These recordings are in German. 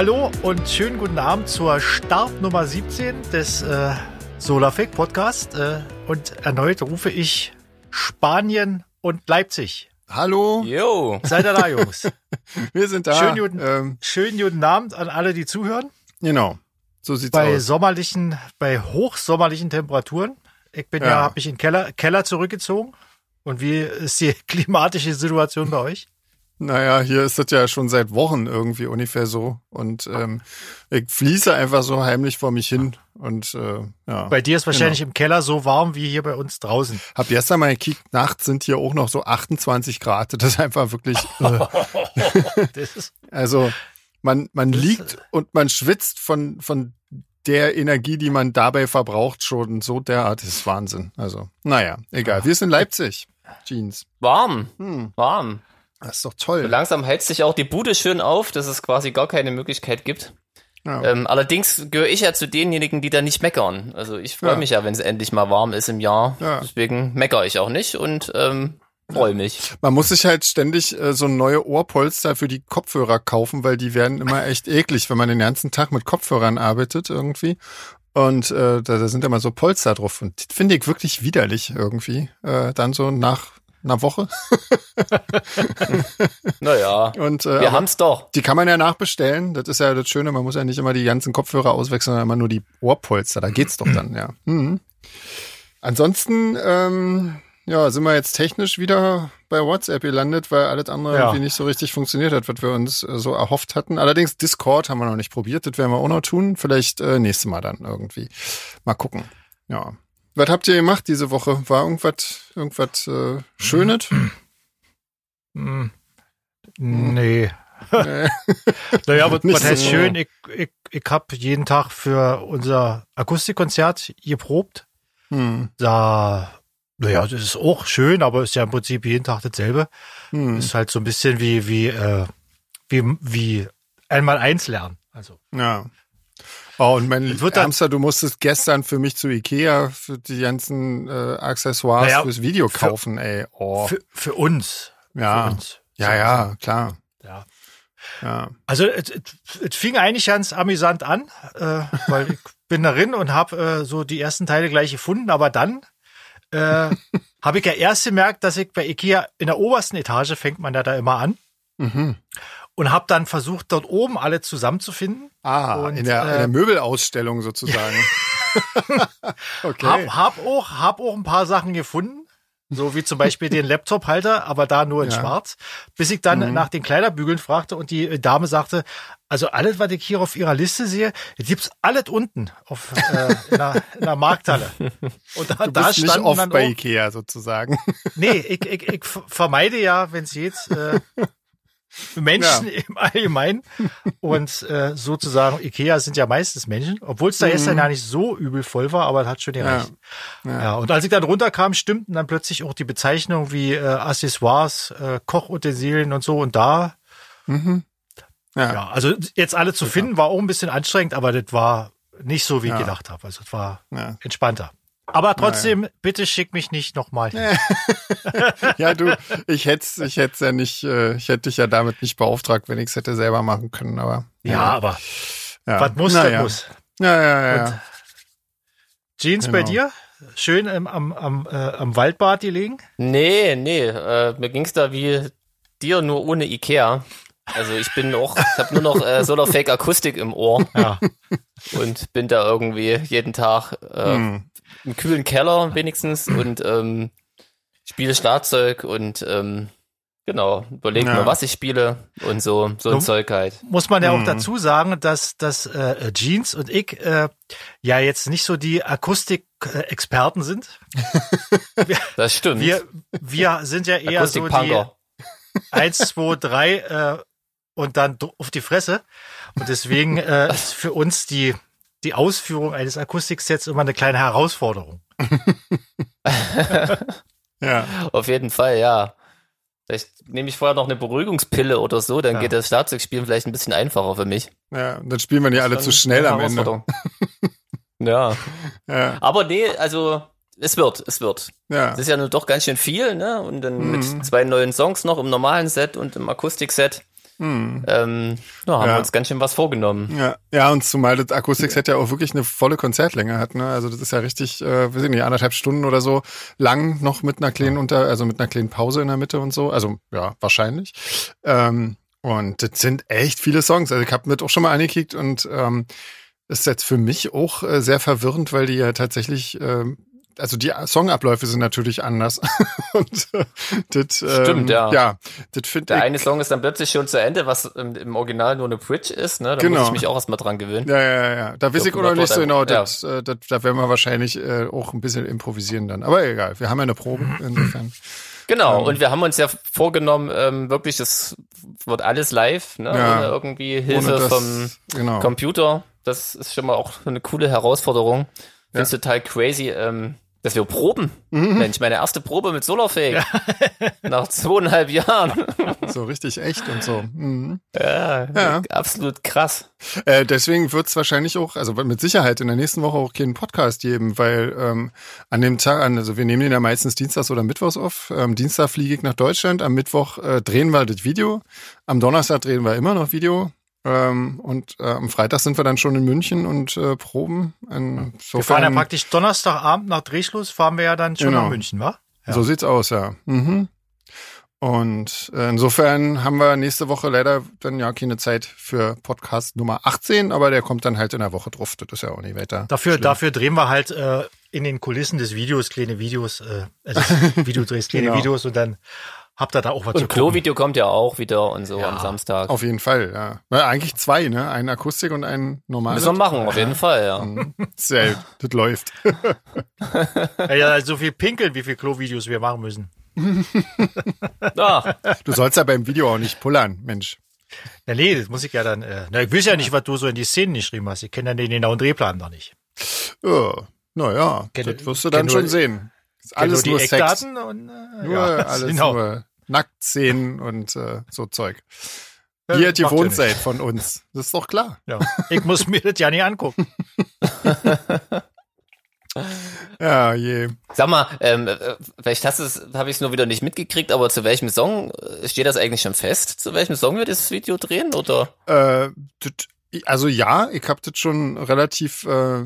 Hallo und schönen guten Abend zur Start Nummer 17 des äh, Solarfake Podcast. Äh, und erneut rufe ich Spanien und Leipzig. Hallo. Jo. Seid ihr da, Jungs? Wir sind da. Schönen guten, ähm, schönen guten Abend an alle, die zuhören. genau. So sieht's Bei aus. sommerlichen, bei hochsommerlichen Temperaturen. Ich bin ja, Ja. habe mich in den Keller, Keller zurückgezogen. Und wie ist die klimatische Situation bei euch? Naja, hier ist das ja schon seit Wochen irgendwie ungefähr so. Und ähm, ich fließe einfach so heimlich vor mich hin. Und äh, ja. Bei dir ist wahrscheinlich Genau. im Keller so warm wie hier bei uns draußen. Hab gestern mal gekickt, nachts sind hier auch noch so 28 Grad. Das ist einfach wirklich. Äh, also man, man liegt und man schwitzt von, von der Energie, die man dabei verbraucht, schon so derart. Das ist Wahnsinn. Also, naja, egal. Wir sind in Leipzig. Jeans. Warm. Hm, Warm. Das ist doch So toll. langsam hält sich auch die Bude schön auf, dass es quasi gar keine Möglichkeit gibt. Ja. Ähm, allerdings gehöre ich ja zu denjenigen, die da nicht meckern. Also ich freue Ja. mich ja, wenn es endlich mal warm ist im Jahr. Ja. Deswegen meckere ich auch nicht und ähm, freue mich. Man muss sich halt ständig äh, so neue Ohrpolster für die Kopfhörer kaufen, weil die werden immer echt eklig, wenn man den ganzen Tag mit Kopfhörern arbeitet irgendwie. Und äh, da, da sind immer so Polster drauf. Und das finde ich wirklich widerlich irgendwie. Äh, dann so nach einer Woche. Naja, Und äh, wir aber haben's doch. die kann man ja nachbestellen. Das ist ja das Schöne, man muss ja nicht immer die ganzen Kopfhörer auswechseln, sondern immer nur die Ohrpolster. Da geht's doch dann, ja. Mhm. Ansonsten, ähm, ja, sind wir jetzt technisch wieder bei WhatsApp gelandet, weil alles andere Ja. irgendwie nicht so richtig funktioniert hat, was wir uns äh, so erhofft hatten. Allerdings Discord haben wir noch nicht probiert, das werden wir auch noch tun. Vielleicht äh, nächstes Mal dann irgendwie. Mal gucken. Ja. Was habt ihr gemacht diese Woche? War irgendwas, irgendwas äh, Schönes? Hm. Nee. Äh, Naja, Nicht was heißt so. schön, ich, ich, ich habe jeden Tag für unser Akustikkonzert geprobt. hm, Da, naja, das ist auch schön, aber ist ja im Prinzip jeden Tag dasselbe. hm, Ist halt so ein bisschen wie, wie, äh, wie, wie einmal eins lernen. Also, Ja. Oh, und mein Ärmster, du musstest gestern für mich zu Ikea für die ganzen äh, Accessoires Naja, fürs Video für- kaufen, ey. Oh. für, für uns. ja. Für uns. ja, ja, klar. ja. Ja. Also es, es, es fing eigentlich ganz amüsant an, äh, weil ich bin darin und habe äh, so die ersten Teile gleich gefunden, aber dann äh, habe ich ja erst gemerkt, dass ich bei Ikea in der obersten Etage fängt man ja da immer an Mhm. Und habe dann versucht, dort oben alle zusammenzufinden. Ah, Und, in, der, in der äh, Möbelausstellung sozusagen. okay. Hab, hab auch hab auch ein paar Sachen gefunden, so wie zum Beispiel den Laptop-Halter, aber da nur in Ja. Schwarz, bis ich dann Mhm. nach den Kleiderbügeln fragte und die äh, Dame sagte, also alles, was ich hier auf ihrer Liste sehe, gibt's alles unten auf, äh, in, der, in der Markthalle. Und da, du da bist nicht oft bei auch, Ikea sozusagen. nee, ich, ich, ich vermeide ja, wenn es geht, äh, Menschen im Allgemeinen und äh, sozusagen Ikea sind ja meistens Menschen, obwohl es da Mhm. gestern ja nicht so übel voll war, aber es hat schon gereicht. Ja. Ja. und als ich dann runterkam, stimmten dann plötzlich auch die Bezeichnungen wie äh, Accessoires, äh, Kochutensilien und so und da. Mhm. Ja. Ja, also jetzt alle zu finden war auch ein bisschen anstrengend, aber das war nicht so, wie ich Ja. gedacht habe. Also es war Ja. entspannter. Aber trotzdem, bitte schick mich nicht nochmal ja, du, ich hätte ich hätt's ja nicht, äh, ich hätte dich ja damit nicht beauftragt, wenn ich es hätte selber machen können, aber. Ja, aber ja. was muss, Na das ja. muss. Ja, ja, ja. Und ja. Jeans bei Genau. dir? Schön ähm, am, am, äh, am Waldbad gelegen? Nee, nee, äh, mir ging's da wie dir, nur ohne Ikea. Also ich bin auch, ich habe nur noch äh, Solarfake Akustik im Ohr Ja. und bin da irgendwie jeden Tag äh, Hm. Im kühlen Keller wenigstens und ähm, spiele Schlagzeug und ähm, genau, überlege Ja. mir, was ich spiele und so, so ein Dumm. Zeug halt. muss man ja auch Mhm. dazu sagen, dass, dass äh, Jeans und ich äh, ja jetzt nicht so die Akustik-Experten sind. Das stimmt. Wir, wir sind ja eher so die. 1, 2, 3 äh, und dann auf die Fresse. Und deswegen äh, ist für uns die, die Ausführung eines Akustiksets immer eine kleine Herausforderung. ja. Auf jeden Fall, ja. Vielleicht nehme ich vorher noch eine Beruhigungspille oder so, dann Ja. geht das Schlagzeugspielen vielleicht ein bisschen einfacher für mich. Ja, und dann spielen wir die alle zu schnell am Ende. Herausforderung. ja. Ja, Aber nee, also es wird, es wird. ja. Es ist ja nur doch ganz schön viel, ne? Und dann Mhm. mit zwei neuen Songs noch im normalen Set und im Akustikset. Ähm, ja, haben Ja. wir uns ganz schön was vorgenommen. Ja, ja, und zumal das Acoustics ja auch wirklich eine volle Konzertlänge hat, ne? Also das ist ja richtig, äh, weiß ich nicht, anderthalb Stunden oder so lang noch mit einer kleinen unter, also mit einer kleinen Pause in der Mitte und so. Also ja, wahrscheinlich. Ähm, und das sind echt viele Songs. Also ich habe mit auch schon mal angekickt und ähm, ist jetzt für mich auch äh, sehr verwirrend, weil die ja tatsächlich ähm, also die Songabläufe sind natürlich anders. und äh, das, ähm, Stimmt, ja. Ja, das finde Der ich. eine Song ist dann plötzlich schon zu Ende, was im, im Original nur eine Bridge ist, ne? Da Genau. muss ich mich auch erstmal dran gewöhnen. Ja, ja, ja, ja. Da weiß ich auch noch das nicht so genau. Das, äh, das, da werden wir wahrscheinlich äh, auch ein bisschen improvisieren dann. Aber egal, wir haben ja eine Probe insofern. Genau, Ähm. und wir haben uns ja vorgenommen, ähm, wirklich, das wird alles live, ne? Ja. Ohne irgendwie Hilfe Ohne das- vom genau. Computer. Das ist schon mal auch eine coole Herausforderung. Finde es total crazy, ähm, dass wir proben. Mhm. Mensch, meine erste Probe mit Solarfake. Nach zweieinhalb Jahren. So richtig echt und so. Mhm. Ja, Ja. absolut krass. Äh, deswegen wird es wahrscheinlich auch, also mit Sicherheit in der nächsten Woche auch keinen Podcast geben, weil ähm, an dem Tag, also wir nehmen den ja meistens Dienstags oder Mittwochs auf. Am Dienstag fliege ich nach Deutschland, am Mittwoch äh, drehen wir das Video, am Donnerstag drehen wir immer noch Video. Ähm, und äh, am Freitag sind wir dann schon in München und äh, proben. Wir fahren ja praktisch Donnerstagabend nach Drehschluss, fahren wir ja dann schon Genau. nach München, wa? Ja. So sieht's aus, ja. Mhm. Und äh, insofern haben wir nächste Woche leider dann ja keine Zeit für Podcast Nummer 18, aber der kommt dann halt in der Woche drauf. Das ist ja auch nicht weiter. Dafür, schlimm. dafür drehen wir halt äh, in den Kulissen des Videos kleine Videos, äh, also Videodrehs, kleine Genau. Videos und dann habt ihr da auch was zu Und gucken. Klo-Video kommt ja auch wieder und so Ja. am Samstag. Auf jeden Fall, ja. ja. Eigentlich zwei, ne? Ein Akustik und ein normales. Müssen wir machen, auf jeden Fall, ja. Mhm. Sehr, das läuft. Ja, ja, so viel pinkeln, wie viel Klo-Videos wir machen müssen. Du sollst ja beim Video auch nicht pullern, Mensch. Ja, nee, das muss ich ja dann. Äh, na, ich weiß ja nicht, was du so in die Szenen geschrieben hast. Ich kenne ja den genauen Drehplan noch nicht. Ja, naja, das wirst du dann schon sehen. Ist alles nur nur die Sex. Eckdaten und äh, Nur ja, alles genau. nur Nacktszenen und äh, so Zeug. Ja, Wie ihr gewohnt seid von uns. Das ist doch klar. Ja. Ich muss mir das ja nicht angucken. Ja, je. sag mal, ähm, äh, vielleicht hast du es, habe ich es nur wieder nicht mitgekriegt, aber zu welchem Song äh, steht das eigentlich schon fest? Zu welchem Song wir das Video drehen? Oder? Äh, also ja, ich hab das schon relativ äh,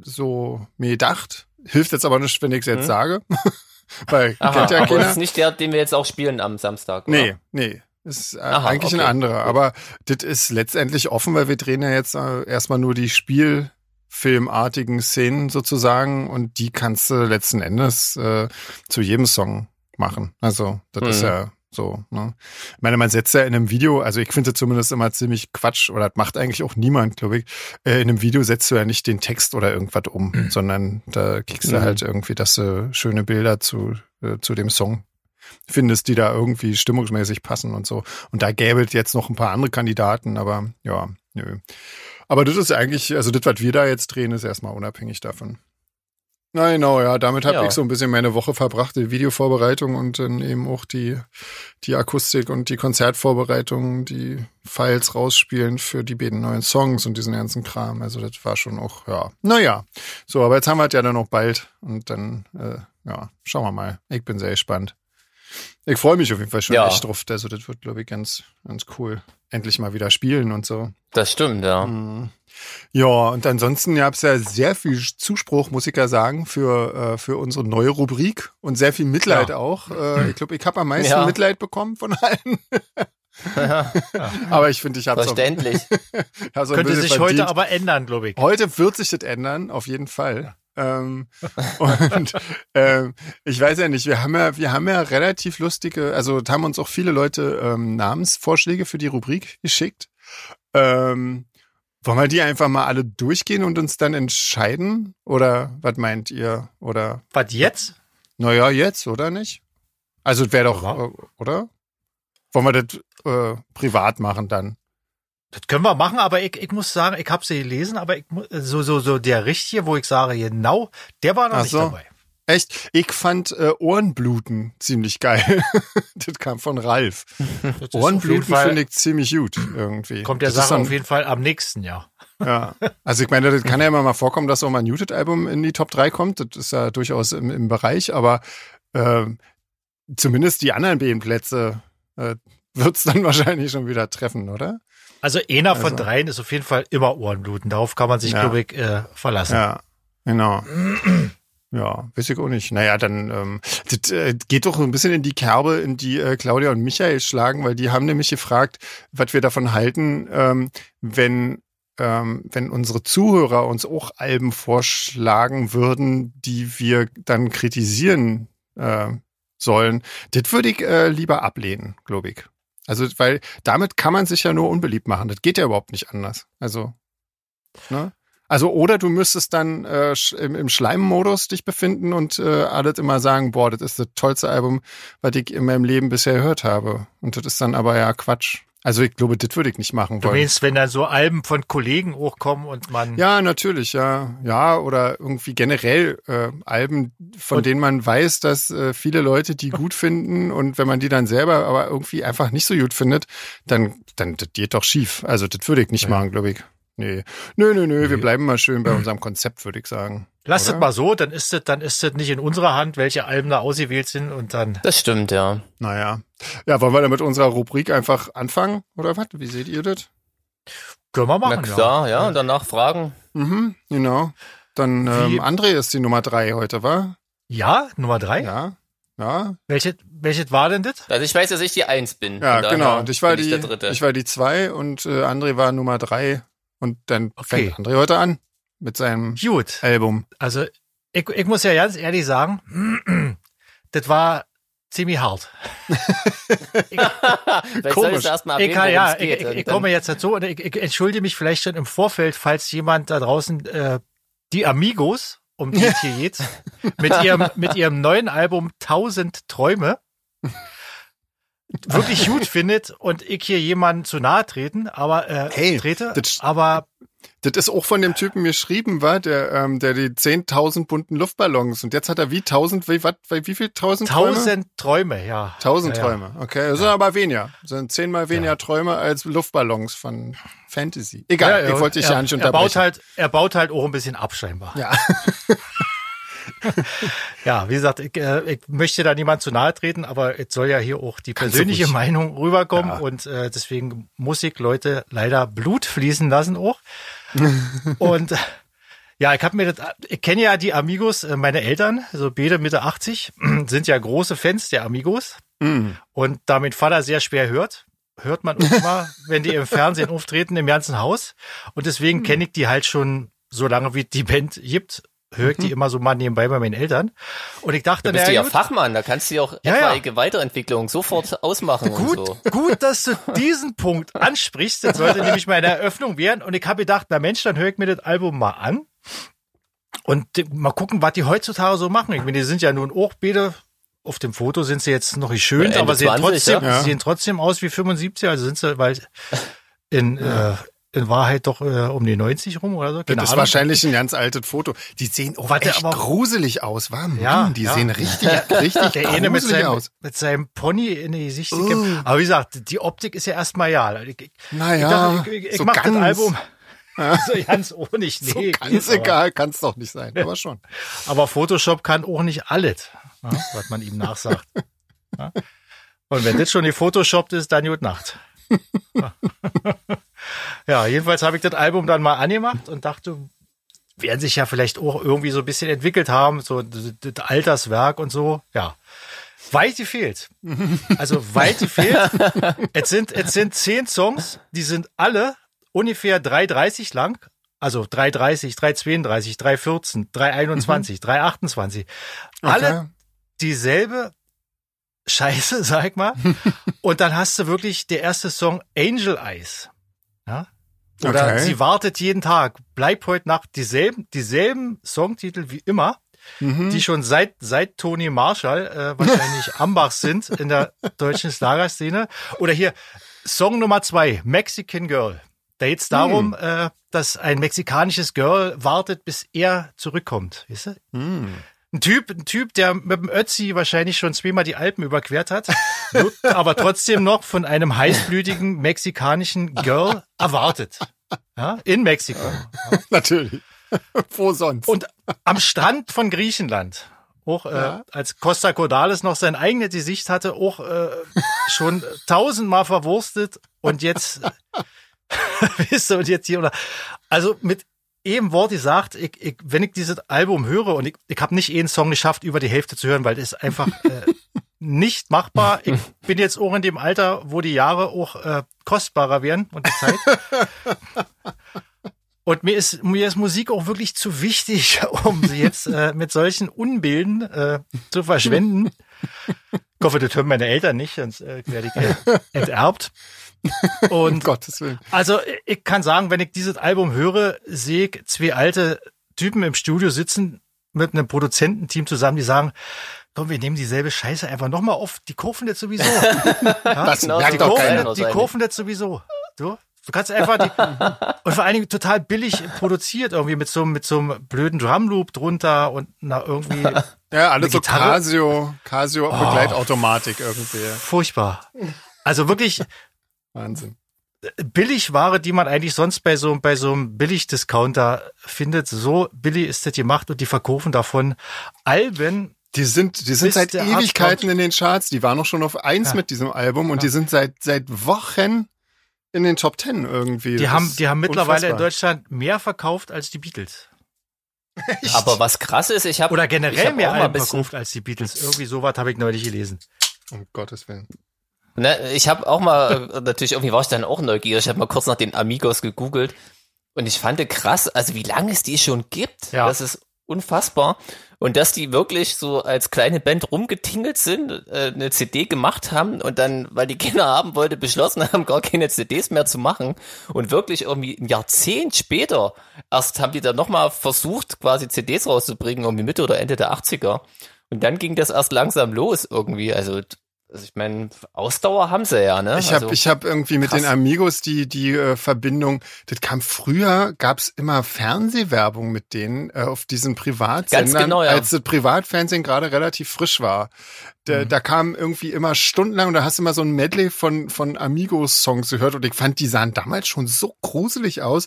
so mir gedacht. Hilft jetzt aber nicht, wenn ich es jetzt Hm? sage. Weil Aha, kennt ja aber das ist nicht der, den wir jetzt auch spielen am Samstag. Oder? Nee, nee. Ist äh, Aha, eigentlich ein okay, anderer. gut. Aber das ist letztendlich offen, weil wir drehen ja jetzt äh, erstmal nur die Spielfilmartigen Szenen sozusagen und die kannst du letzten Endes äh, zu jedem Song machen. Also, das ist Mhm. ja so, ne? Ich meine, man setzt ja in einem Video, also ich finde zumindest immer ziemlich Quatsch, oder das macht eigentlich auch niemand, glaube ich. Äh, in einem Video setzt du ja nicht den Text oder irgendwas um, sondern da kriegst du Mhm. halt irgendwie, dass du schöne Bilder zu, äh, zu dem Song findest, die da irgendwie stimmungsmäßig passen und so. Und da gäbe es jetzt noch ein paar andere Kandidaten, aber ja, nö. Aber das ist eigentlich, also das, was wir da jetzt drehen, ist erstmal unabhängig davon. Na genau, ja, damit habe Ja. ich so ein bisschen meine Woche verbracht, die Videovorbereitung und dann eben auch die, die Akustik und die Konzertvorbereitung, die Files rausspielen für die beiden neuen Songs und diesen ganzen Kram. Also das war schon auch, ja, naja. So, aber jetzt haben wir es ja dann noch bald und dann, äh, ja, schauen wir mal. Ich bin sehr gespannt. Ich freue mich auf jeden Fall schon Ja. echt drauf. Also das wird, glaube ich, ganz, ganz cool. Endlich mal wieder spielen und so. Das stimmt, ja. Mhm. Ja, und ansonsten gab es ja sehr viel Zuspruch, muss ich ja sagen, für, äh, für unsere neue Rubrik und sehr viel Mitleid Ja. auch. Äh, ich glaube, ich habe am meisten Ja. Mitleid bekommen von allen. Aber ich finde, ich habe es Verständlich. so ein Könnte bisschen sich verdient. heute aber ändern, glaube ich. Heute wird sich das ändern, auf jeden Fall. Ähm, und ähm, ich weiß ja nicht, wir haben ja, wir haben ja relativ lustige, also haben uns auch viele Leute ähm, Namensvorschläge für die Rubrik geschickt. Ähm, wollen wir die einfach mal alle durchgehen und uns dann entscheiden? Oder was meint ihr? Oder Was jetzt? naja, jetzt, oder nicht? Also wäre doch, Ja. äh, oder? Wollen wir das äh, privat machen dann? Das können wir machen, aber ich, ich muss sagen, ich habe sie gelesen, aber ich, mu- so, so, so der richtige, wo ich sage, genau, der war noch Ach nicht so. dabei. Echt? Ich fand äh, Ohrenbluten ziemlich geil. das kam von Ralf. Das Ohrenbluten finde ich ziemlich gut irgendwie. Kommt der Das Sache dann- auf jeden Fall am nächsten Jahr. Ja. Also ich meine, das kann ja immer mal vorkommen, dass auch mal ein Muted-Album in die Top 3 kommt. Das ist ja durchaus im, im Bereich, aber ähm, zumindest die anderen beiden Plätze äh, wird's dann wahrscheinlich schon wieder treffen, oder? Also einer von Also. dreien ist auf jeden Fall immer Ohrenbluten. Darauf kann man sich, Ja. glaube ich, äh, verlassen. Ja, genau. Ja, weiß ich auch nicht. Naja, dann ähm, das äh, geht doch ein bisschen in die Kerbe, in die äh, Claudia und Michael schlagen, weil die haben nämlich gefragt, was wir davon halten, ähm, wenn ähm, wenn unsere Zuhörer uns auch Alben vorschlagen würden, die wir dann kritisieren äh, sollen. Das würde ich äh, lieber ablehnen, glaube ich. Also, weil damit kann man sich ja nur unbeliebt machen. Das geht ja überhaupt nicht anders. Also, ne? Also, oder du müsstest dann äh, im, im Schleimmodus dich befinden und äh, alles immer sagen, boah, das ist das tollste Album, was ich in meinem Leben bisher gehört habe. Und das ist dann aber ja Quatsch. Also ich glaube, das würde ich nicht machen Du wollen. meinst, wenn dann so Alben von Kollegen hochkommen und man Ja, natürlich, ja. Ja, oder irgendwie generell äh, Alben, von Und- denen man weiß, dass äh, viele Leute die gut finden und wenn man die dann selber aber irgendwie einfach nicht so gut findet, dann, dann das geht doch schief. Also das würde ich nicht Ja. machen, glaube ich. Nee. Nö, nö, nö, wir Nee. bleiben mal schön bei unserem Konzept, würde ich sagen. Lass es Oder? mal so, dann ist es, dann ist es nicht in unserer Hand, welche Alben da ausgewählt sind und dann. Das stimmt, ja. Naja. Ja, wollen wir dann mit unserer Rubrik einfach anfangen, oder was? Wie seht ihr das? Können wir machen. Na klar, ja. Und danach fragen. Mhm, genau. Dann Wie- ähm, André ist die Nummer drei heute, wa? Ja, Nummer drei. Ja. Ja, Welche, welches war denn das? Also ich weiß, dass ich die Eins bin. Ja, genau. Und ich war die, der Dritte. ich war die zwei und äh, André war Nummer drei. Und dann Okay. fängt André heute an mit seinem Gut. Album. Also, ich, ich muss ja ganz ehrlich sagen, das war ziemlich hart. Komisch. ich erstmal Ich, erwähnen, kann, ja, ich, geht. ich, ich komme jetzt dazu und ich, ich entschuldige mich vielleicht schon im Vorfeld, falls jemand da draußen äh, die Amigos, um die es hier geht, mit ihrem, mit ihrem neuen Album Tausend Träume wirklich gut findet und ich hier jemanden zu nahe treten, aber äh, Hey, trete, das- aber Das ist auch von dem Typen geschrieben, war, der, ähm, der die 10.000 bunten Luftballons. Und jetzt hat er wie 1000, wie, wat, wie viel? 1000 Träume? Tausend Träume, ja. 1000 Ja, ja. Träume. Okay, das sind aber weniger. Das sind zehnmal weniger Träume als Luftballons von Fantasy. Egal, ich wollte dich er, ja nicht er unterbrechen. baut halt, er baut halt auch ein bisschen ab, scheinbar. ja. Ja, wie gesagt, ich, äh, ich möchte da niemand zu nahe treten, aber es soll ja hier auch die Kannst persönliche. Meinung rüberkommen Ja. und äh, deswegen muss ich Leute leider Blut fließen lassen auch. und ja, ich habe mir das, ich kenne ja die Amigos, äh, meine Eltern, so beide Mitte 80, sind ja große Fans der Amigos Mm. und da mein Vater sehr schwer hört, hört man auch immer, wenn die im Fernsehen auftreten im ganzen Haus und deswegen kenne ich die halt schon so lange wie die Band gibt, höre ich die immer so mal nebenbei bei meinen Eltern und ich dachte, Da bist du naja, ja gut, Fachmann, da kannst du ja auch Ja, ja. etwaige Weiterentwicklung sofort ausmachen Gut, und so. gut, dass du diesen Punkt ansprichst. Das sollte nämlich meine Eröffnung werden. Und ich habe gedacht, na Mensch, dann höre ich mir das Album mal an und mal gucken, was die heutzutage so machen. Ich meine, die sind ja nun auch beide, auf dem Foto sind sie jetzt noch nicht schön, Ende aber sehen 20, trotzdem, ja. sehen trotzdem aus wie 75. Also sind sie, weil in, äh, in Wahrheit doch äh, um die 90 rum oder so. Keine Das ist Ahnung. wahrscheinlich ein ganz altes Foto. Die sehen auch Warte, echt aber- gruselig aus, wa? Mann, Ja, die ja. sehen richtig, richtig Der eine mit seinem, aus. mit seinem Pony in die Gesicht. Oh. Aber wie gesagt, die Optik ist ja erstmal ja. Ich, ich, Naja, ich, ich, ich, ich so mach ganz, das Album. So ganz ohne nicht. so Nee, ganz geht, egal, kann es doch nicht sein, aber schon. Aber, Photoshop kann auch nicht alles, ja, was man ihm nachsagt. Ja. Und wenn das schon die Photoshop ist, dann gute Nacht. Ja, jedenfalls habe ich das Album dann mal angemacht und dachte, werden sich ja vielleicht auch irgendwie so ein bisschen entwickelt haben, so das Alterswerk und so. Ja, weit gefehlt. Also weit gefehlt. Es sind, es sind zehn Songs, die sind alle ungefähr 3,30 lang. Also 3,30, 3,32, 3,14, 3,21, 3,28. Alle Okay. dieselbe Scheiße, sag ich mal. Und dann hast du wirklich der erste Song Angel Eyes. Ja? Oder Okay. sie wartet jeden Tag. Bleib heute Nacht dieselben, dieselben Songtitel wie immer, Mhm. die schon seit, seit Tony Marshall äh, wahrscheinlich Ambachs sind in der deutschen Schlagerszene. Oder hier Song Nummer zwei, Mexican Girl. Da geht's darum, äh, dass ein mexikanisches Girl wartet, bis er zurückkommt. Weißt du? Hm. Ein Typ, ein Typ, der mit dem Ötzi wahrscheinlich schon zweimal die Alpen überquert hat, wird aber trotzdem noch von einem heißblütigen mexikanischen Girl erwartet. Ja, in Mexiko. Natürlich. Wo sonst? Und am Strand von Griechenland. auch äh, als Costa Cordalis noch sein eigenes Gesicht hatte, auch äh, schon tausendmal verwurstet und jetzt, wisst ihr, und jetzt hier oder, also mit eben Wort gesagt, ich, ich, wenn ich dieses Album höre und ich, ich habe nicht einen Song geschafft, über die Hälfte zu hören, weil das ist einfach äh, nicht machbar. Ich bin jetzt auch in dem Alter, wo die Jahre auch äh, kostbarer werden und die Zeit. Und mir ist, mir ist Musik auch wirklich zu wichtig, um sie jetzt äh, mit solchen Unbilden äh, zu verschwenden. Ich hoffe, das hören meine Eltern nicht, sonst äh, werde ich äh, enterbt. Und Um Gottes Willen. also ich kann sagen, wenn ich dieses Album höre, sehe ich zwei alte Typen im Studio sitzen mit einem Produzententeam zusammen, die sagen, komm, wir nehmen dieselbe Scheiße einfach nochmal auf, die kaufen das sowieso. Ja? Das Genau, merkt die, doch keiner. das. das- die kaufen das sowieso. Du, du kannst einfach die, und vor allen Dingen total billig produziert irgendwie mit so, einem- mit so einem blöden Drumloop drunter und na, irgendwie Ja, alles so? Casio, Casio Begleitautomatik irgendwie. furchtbar. Also wirklich Wahnsinn. Billigware, die man eigentlich sonst bei so, bei so einem Billigdiscounter findet. So billig ist das gemacht und die verkaufen davon Alben. Die sind, die sind seit Ewigkeiten in den Charts. Die waren noch schon auf eins Ja. mit diesem Album und Ja. die sind seit, seit Wochen in den Top Ten irgendwie. Die Das haben, die haben mittlerweile in. Deutschland mehr verkauft als die Beatles. Aber was krass ist, ich habe Oder ich generell hab mehr auch Alben verkauft als die Beatles. Irgendwie sowas habe ich neulich gelesen. Um Gottes Willen. Ne, ich habe auch mal, äh, natürlich irgendwie war ich dann auch neugierig, ich habe mal kurz nach den Amigos gegoogelt und ich fand krass, also wie lange es die schon gibt, Ja. das ist unfassbar. Und dass die wirklich so als kleine Band rumgetingelt sind, äh, eine CD gemacht haben und dann, weil die Kinder haben wollte, beschlossen haben, gar keine CDs mehr zu machen. Und wirklich irgendwie ein Jahrzehnt später erst haben die dann nochmal versucht, quasi CDs rauszubringen, irgendwie Mitte oder Ende der 80er. Und dann ging das erst langsam los irgendwie. Also, also ich meine, Ausdauer haben sie ja, ne? Ich habe also, ich hab irgendwie mit krass. den Amigos die, die äh, Verbindung, das kam früher, gab's immer Fernsehwerbung mit denen äh, auf diesen Privatsendern, Ganz genau, ja. als das Privatfernsehen gerade relativ frisch war. Da, Mhm. da kam irgendwie immer stundenlang und da hast du immer so ein Medley von, von Amigos-Songs gehört und ich fand, die sahen damals schon so gruselig aus.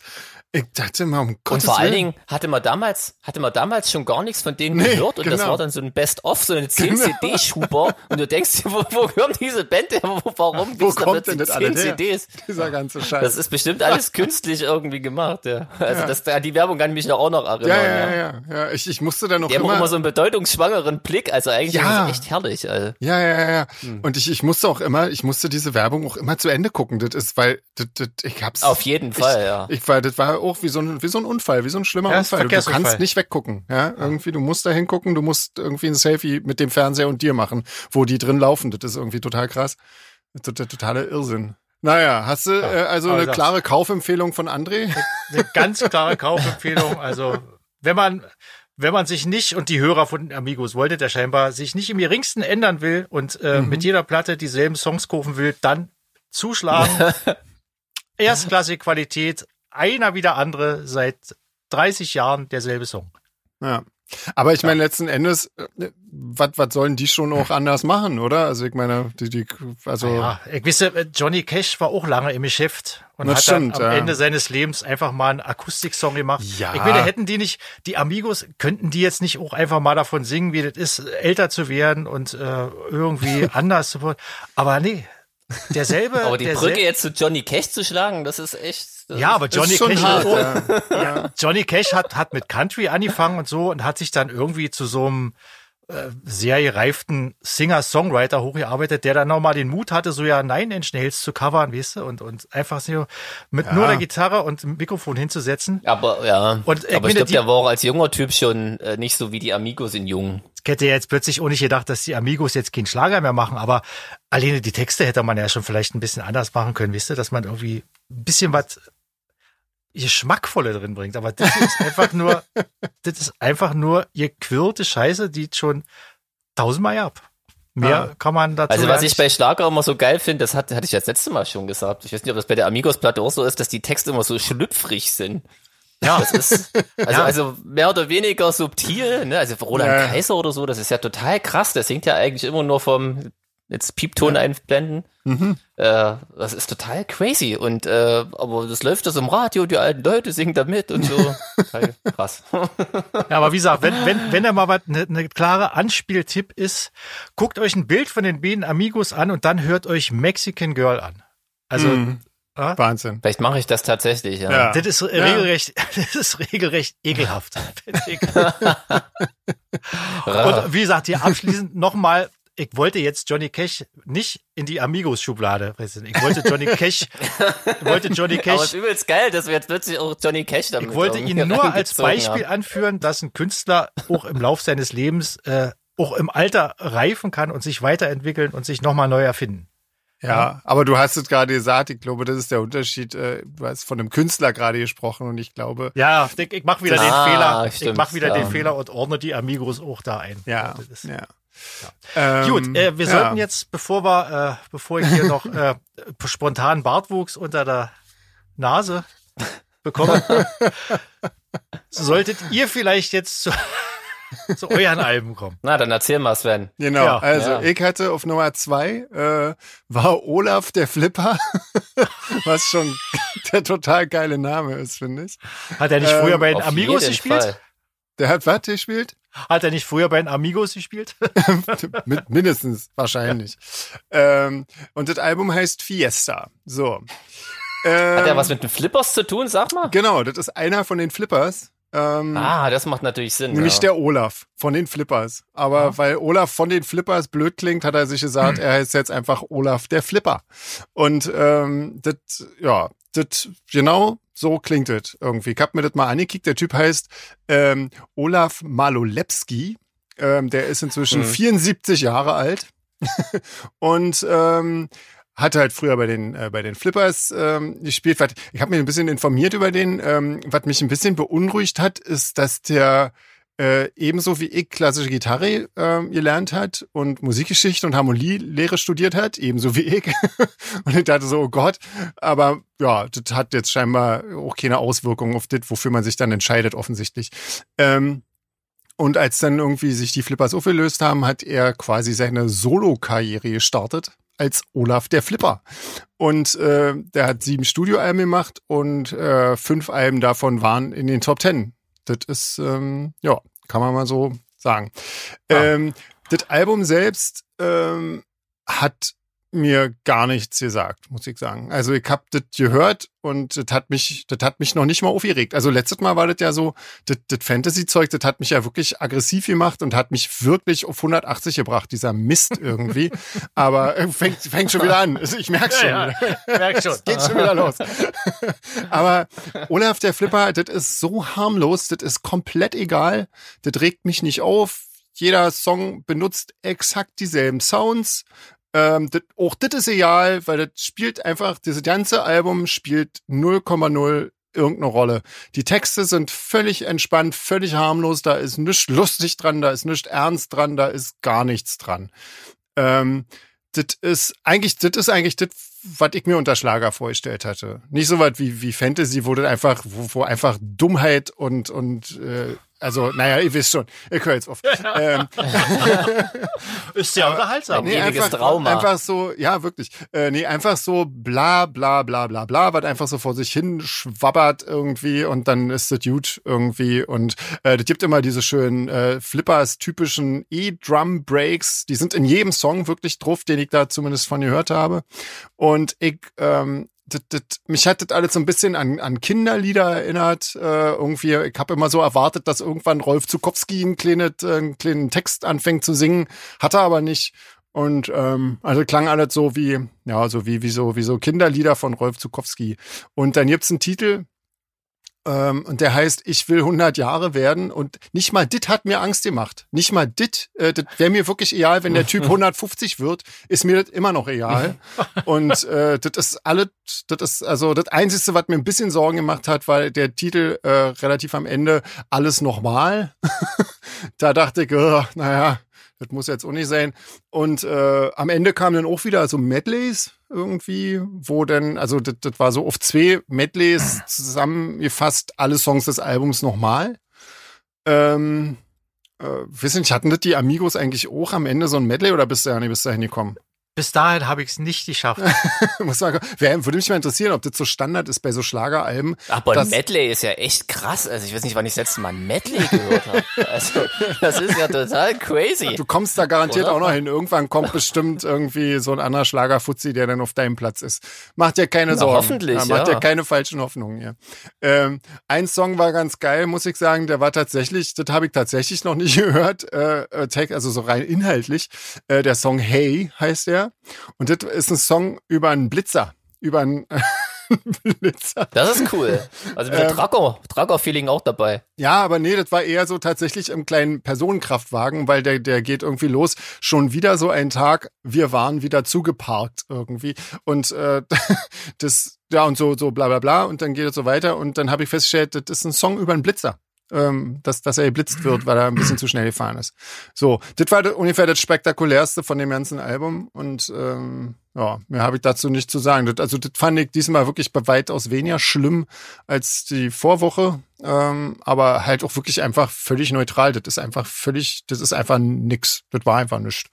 Ich dachte immer, um und Gottes vor allen Willen. Dingen hatte man damals, hatte man damals schon gar nichts von denen Nee, gehört und das genau. war dann so ein Best-of, so eine 10 Genau. CD-Schuber und du denkst dir, wo, wo kommt diese Band her? Wo, warum Wo gibt's da kommt denn plötzlich das alles 10 her? CDs? dieser ganze Scheiß. Das ist bestimmt alles künstlich irgendwie gemacht, ja. Also Ja. das, die Werbung kann ich mich auch noch erinnern. ja, ja. ja, ja, ja. Ich, ich musste da noch Die haben auch immer, immer so einen bedeutungsschwangeren Blick, also eigentlich Ja. ist das echt herrlich. Also. Ja, ja, ja, ja. Hm. Und ich, ich musste auch immer, ich musste diese Werbung auch immer zu Ende gucken. Das ist, weil, das, das, ich hab's. Auf jeden Fall, ja. Ich, weil das war auch wie so ein, wie so ein Unfall, wie so ein schlimmer Ja, Unfall. Du kannst nicht weggucken, ja. Irgendwie, du musst da hingucken, du musst irgendwie ein Selfie mit dem Fernseher und dir machen, wo die drin laufen. Das ist irgendwie total krass. Das ist der totale Irrsinn. Naja, hast du äh, also eine das- klare Kaufempfehlung von André? Eine ganz klare Kaufempfehlung. Also, wenn man, wenn man sich nicht, und die Hörer von Amigos wollte der scheinbar, sich nicht im geringsten ändern will und äh, mit jeder Platte dieselben Songs kaufen will, dann zuschlagen. Erstklassige Qualität, einer wie der andere, seit 30 Jahren derselbe Song. Ja. Aber ich meine, letzten Endes, äh, was was sollen die schon auch anders machen, oder? Also ich meine, die, die, also. Ja, ich wisse, äh, Johnny Cash war auch lange im Geschäft und Das hat stimmt, dann am ja. Ende seines Lebens einfach mal einen Akustiksong gemacht. Ja. Ich meine, hätten die nicht, die Amigos, könnten die jetzt nicht auch einfach mal davon singen, wie das ist, älter zu werden und äh, irgendwie anders zu werden. Aber nee, derselbe. Aber die dersel- Brücke jetzt zu Johnny Cash zu schlagen, das ist echt. Das Ja, aber ist Johnny Cash, hart, hat, ja. Johnny Cash hat, hat mit Country angefangen und so und hat sich dann irgendwie zu so einem äh, sehr gereiften Singer-Songwriter hochgearbeitet, der dann nochmal den Mut hatte, so ja Nine Inch Nails zu covern, weißt du, und, und einfach so mit Ja. nur der Gitarre und dem Mikrofon hinzusetzen. Aber ja, Und, äh, aber ich glaube, der war auch als junger Typ schon äh, nicht so wie die Amigos in jung. Ich hätte jetzt plötzlich auch nicht gedacht, dass die Amigos jetzt keinen Schlager mehr machen, aber alleine die Texte hätte man ja schon vielleicht ein bisschen anders machen können, wisst ihr, dass man irgendwie ein bisschen was Geschmackvolle drin bringt. Aber das ist einfach nur, das ist einfach nur gequirlte Scheiße, die schon tausendmal ab. Mehr Ja. kann man dazu Also ja was ich bei Schlager immer so geil finde, das hat, hatte ich ja das letzte Mal schon gesagt. Ich weiß nicht, ob das bei der Amigos-Platte auch so ist, dass die Texte immer so schlüpfrig sind. Ja, Das ist also, Ja. also mehr oder weniger subtil, ne? Also Roland Ja. Kaiser oder so, das ist ja total krass. Der singt ja eigentlich immer nur vom jetzt Piepton einblenden. Mhm. Äh, das ist total crazy. Und äh, aber das läuft das im Radio, die alten Leute singen da mit und so. Total krass. Ja, aber wie gesagt, wenn, wenn, wenn da mal was eine ne klare Anspieltipp ist, guckt euch ein Bild von den beiden Amigos an und dann hört euch Mexican Girl an. Also Mhm. Ja, Wahnsinn. Vielleicht mache ich das tatsächlich, ja. Ja. das ist regelrecht, das ist regelrecht ekelhaft. Und wie gesagt, hier abschließend nochmal, ich wollte jetzt Johnny Cash nicht in die Amigos-Schublade. Ich wollte Johnny Cash, ich wollte Johnny Aber es Cash, ist übelst geil, dass wir jetzt plötzlich auch Johnny Cash damit ich wollte ihn nur als Beispiel haben. anführen, dass ein Künstler auch im Lauf seines Lebens, äh, auch im Alter reifen kann und sich weiterentwickeln und sich nochmal neu erfinden. Ja, aber du hast es gerade gesagt, ich glaube, das ist der Unterschied. äh, Du hast von einem Künstler gerade gesprochen und ich glaube, Ja, ich, ich mache wieder Ah, den Fehler. ich stimmt, mache wieder ja. den Fehler und ordne die Amigos auch da ein. ja, ist- ja. Ähm, Gut, äh, wir ja. sollten jetzt, bevor wir, äh, bevor ich hier noch äh, spontan Bartwuchs unter der Nase bekomme, solltet ihr vielleicht jetzt zu, zu euren Alben kommen. Na, dann erzähl mal, Sven. Genau, Ja. also Ja. ich hatte auf Nummer zwei äh, war Olaf der Flipper, was schon der total geile Name ist, finde ich. Hat er nicht Ähm, früher bei den Amigos gespielt? Fall. Der hat was gespielt? Hat er nicht früher bei den Amigos gespielt? Mit, mindestens, wahrscheinlich. ähm, und das Album heißt Fiesta. So. Ähm, Hat er was mit den Flippers zu tun, sag mal? Genau, das ist einer von den Flippers. Ähm, Ah, das macht natürlich Sinn. Nämlich ja. der Olaf von den Flippers. Aber Ja. weil Olaf von den Flippers blöd klingt, hat er sich gesagt, er heißt jetzt einfach Olaf der Flipper. Und ähm, das, ja, das genau so klingt es irgendwie. Ich hab mir das mal angekickt. Der Typ heißt ähm, Olaf Malolepski. Ähm, der ist inzwischen Mhm. 74 Jahre alt. Und ähm, hat halt früher bei den äh, bei den Flippers ähm, gespielt. Was, ich habe mich ein bisschen informiert über den. Ähm, was mich ein bisschen beunruhigt hat, ist, dass der äh, ebenso wie ich klassische Gitarre ähm, gelernt hat und Musikgeschichte und Harmonielehre studiert hat, ebenso wie ich. und ich dachte so, oh Gott, aber ja, das hat jetzt scheinbar auch keine Auswirkungen auf das, wofür man sich dann entscheidet, offensichtlich. Ähm, und als dann irgendwie sich die Flippers aufgelöst haben, hat er quasi seine Solo-Karriere gestartet als Olaf der Flipper. Und äh, der hat sieben Studioalben gemacht und äh, fünf Alben davon waren in den Top Ten. Das ist, ähm, ja, kann man mal so sagen. Ah. Ähm, das Album selbst ähm, hat mir gar nichts gesagt, muss ich sagen. Also ich hab das gehört und das hat mich, das hat mich noch nicht mal aufgeregt. Also letztes Mal war das ja so, das, das Fantasy-Zeug, das hat mich ja wirklich aggressiv gemacht und hat mich wirklich auf 180 gebracht, dieser Mist irgendwie. Aber äh, fängt, fängt schon wieder an. Also ich merke schon. Ja, ja. Merk schon. Geht schon wieder los. Aber Olaf der Flipper, das ist so harmlos, das ist komplett egal. Das regt mich nicht auf. Jeder Song benutzt exakt dieselben Sounds. Ähm, das, auch das ist egal, weil das spielt einfach, dieses ganze Album spielt 0,0 irgendeine Rolle. Die Texte sind völlig entspannt, völlig harmlos, da ist nichts lustig dran, da ist nichts ernst dran, da ist gar nichts dran. Ähm, das ist eigentlich, das ist eigentlich das, was ich mir unter Schlager vorgestellt hatte. Nicht so was wie, wie Fantasy, wo das einfach, wo, wo einfach Dummheit und, und äh, also, naja, ihr wisst schon, ich höre jetzt auf. ähm, Ist sehr unterhaltsam. Nee, ewiges einfach, Trauma. einfach so, ja, wirklich. Äh, nee, einfach so bla bla bla bla bla, was einfach so vor sich hin schwabbert irgendwie und dann ist das gut irgendwie. Und äh, das gibt immer diese schönen äh, Flippers typischen E-Drum-Breaks, die sind in jedem Song wirklich drauf, den ich da zumindest von gehört habe. Und ich, ähm, das, das, mich hat das alles so ein bisschen an, an Kinderlieder erinnert. Äh, irgendwie, ich habe immer so erwartet, dass irgendwann Rolf Zukowski einen kleinen, äh, einen kleinen Text anfängt zu singen, hat er aber nicht. Und ähm, also klang alles so wie, ja, so wie, wie so, wie so Kinderlieder von Rolf Zukowski. Und dann gibt's einen Titel, ähm, und der heißt, ich will 100 Jahre werden. Und nicht mal dit hat mir Angst gemacht. Nicht mal dit, äh, das wäre mir wirklich egal, wenn der Typ 150 wird, ist mir das immer noch egal. Und äh, das ist alles, das ist also das Einzige, was mir ein bisschen Sorgen gemacht hat, weil der Titel äh, relativ am Ende alles nochmal. da dachte ich, oh, naja, das muss jetzt auch nicht sein. Und äh, am Ende kamen dann auch wieder so Medleys irgendwie, wo dann, also das, das war so auf zwei Medleys zusammengefasst, alle Songs des Albums nochmal. Ähm, äh, wissen nicht, hatten das die Amigos eigentlich auch am Ende so ein Medley oder bist du ja nicht bis dahin gekommen? Bis dahin habe ich es nicht geschafft. Muss man, wer, würde mich mal interessieren, ob das so Standard ist bei so Schlageralben. Aber Medley ist ja echt krass. Also ich weiß nicht, wann ich das letzte Mal ein Medley gehört habe. Also das ist ja total crazy. Du kommst da garantiert Oder? auch noch hin. Irgendwann kommt bestimmt irgendwie so ein anderer Schlagerfuzzi, der dann auf deinem Platz ist. Macht dir keine Na, Sorgen. hoffentlich, ja, Macht dir ja. keine falschen Hoffnungen hier. Ähm, ein Song war ganz geil, muss ich sagen. Der war tatsächlich, das habe ich tatsächlich noch nicht gehört, äh, äh, also so rein inhaltlich. Äh, der Song Hey heißt der. Und das ist ein Song über einen Blitzer. Über einen Blitzer. Das ist cool. Also mit Ähm, Tracker, Tracker-Feeling auch dabei. Ja, aber nee, das war eher so tatsächlich im kleinen Personenkraftwagen, weil der, der geht irgendwie los. Schon wieder so ein Tag, wir waren wieder zugeparkt irgendwie. Und äh, das, ja, und so, so bla bla bla. Und dann geht es so weiter. Und dann habe ich festgestellt, das ist ein Song über einen Blitzer. Ähm, dass, dass er geblitzt wird, weil er ein bisschen zu schnell gefahren ist. So, das war ungefähr das spektakulärste von dem ganzen Album. Und ähm, ja, mehr habe ich dazu nicht zu sagen. Das, also das fand ich diesmal wirklich bei weitaus weniger schlimm als die Vorwoche. Ähm, aber halt auch wirklich einfach völlig neutral. Das ist einfach völlig, das ist einfach nix. Das war einfach nichts.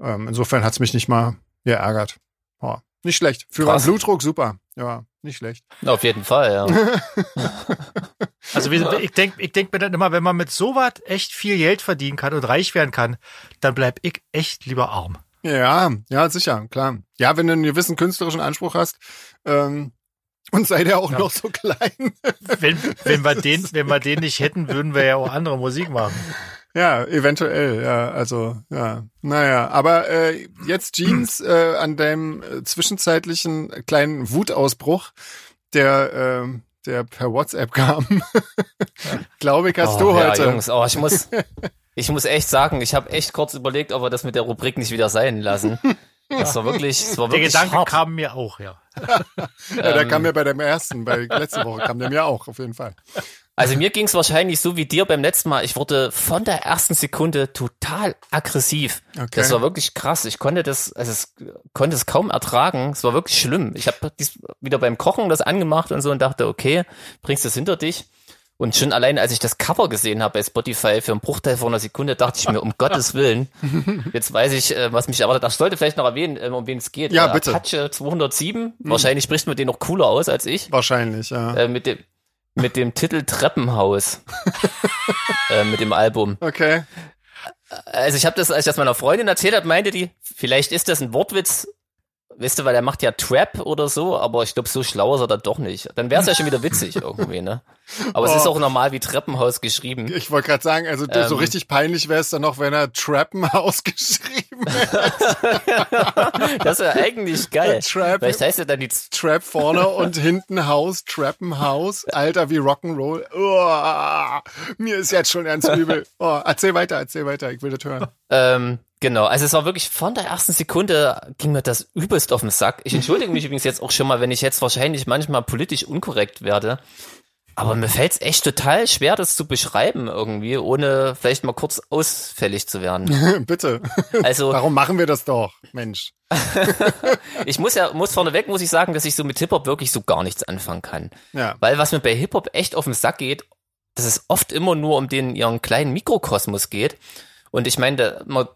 Ähm, insofern hat's mich nicht mal geärgert. Ja, nicht schlecht. Für Krass. Blutdruck super. Ja, nicht schlecht. Auf jeden Fall, ja. Also ich denke ich denk mir dann immer, wenn man mit sowas echt viel Geld verdienen kann und reich werden kann, dann bleib ich echt lieber arm. Ja, ja, sicher, klar. Ja, wenn du einen gewissen künstlerischen Anspruch hast, ähm, und sei der auch Ja. noch so klein. Wenn, wenn, wir den, wenn wir den nicht hätten, würden wir ja auch andere Musik machen. Ja, eventuell, ja, also, ja. Naja, aber äh, jetzt Jeans äh, an deinem äh, zwischenzeitlichen kleinen Wutausbruch, der, äh, der per WhatsApp kam. Glaube ich, hast oh, du ja, heute. Jungs, oh, ich muss, ich muss echt sagen, ich habe echt kurz überlegt, ob wir das mit der Rubrik nicht wieder sein lassen. Das war wirklich, das war Der wirklich Gedanke hart. kam mir auch, ja. ja, der ähm, kam mir bei dem ersten, bei letzte Woche kam der mir auch, auf jeden Fall. Also mir ging es wahrscheinlich so wie dir beim letzten Mal. Ich wurde von der ersten Sekunde total aggressiv. Okay. Das war wirklich krass. Ich konnte das, also es konnte es kaum ertragen. Es war wirklich schlimm. Ich habe wieder beim Kochen das angemacht und so und dachte, okay, bringst das hinter dich. Und schon allein, als ich das Cover gesehen habe bei Spotify für einen Bruchteil von einer Sekunde, dachte ich mir, um Gottes Willen, jetzt weiß ich, äh, was mich erwartet. Ich sollte vielleicht noch erwähnen, äh, um wen es geht. Ja, Äh, bitte. Apache 207. Wahrscheinlich spricht man den noch cooler aus als ich Wahrscheinlich, ja. äh, mit dem mit dem Titel Treppenhaus äh, mit dem Album. Okay. Also ich habe das, als ich das meiner Freundin erzählt habe, meinte die, vielleicht ist das ein Wortwitz, weißt du, weil er macht ja Trap oder so, aber ich glaube, so schlau ist er dann doch nicht. Dann wäre es ja schon wieder witzig irgendwie, ne? Aber es Oh. ist auch normal wie Treppenhaus geschrieben. Ich wollte gerade sagen, also so Ähm. richtig peinlich wäre es dann noch, wenn er Trappenhaus geschrieben hätte. Das wäre eigentlich geil. Trap. Vielleicht heißt er dann die Trap vorne und hinten Haus, Trappenhaus. Alter, wie Rock'n'Roll. Oh, mir ist jetzt schon ernst übel. Oh, erzähl weiter, erzähl weiter, ich will das hören. Ähm, genau, also es war wirklich von der ersten Sekunde ging mir das übelst auf den Sack. Ich entschuldige mich übrigens jetzt auch schon mal, wenn ich jetzt wahrscheinlich manchmal politisch unkorrekt werde. Aber mir fällt es echt total schwer, das zu beschreiben irgendwie, ohne vielleicht mal kurz ausfällig zu werden. Bitte. Also Warum machen wir das doch, Mensch? ich muss ja, muss vorneweg, muss ich sagen, dass ich so mit Hip-Hop wirklich so gar nichts anfangen kann. Ja. Weil was mir bei Hip-Hop echt auf den Sack geht, dass es oft immer nur um den ihren kleinen Mikrokosmos geht. Und ich meine, da- man,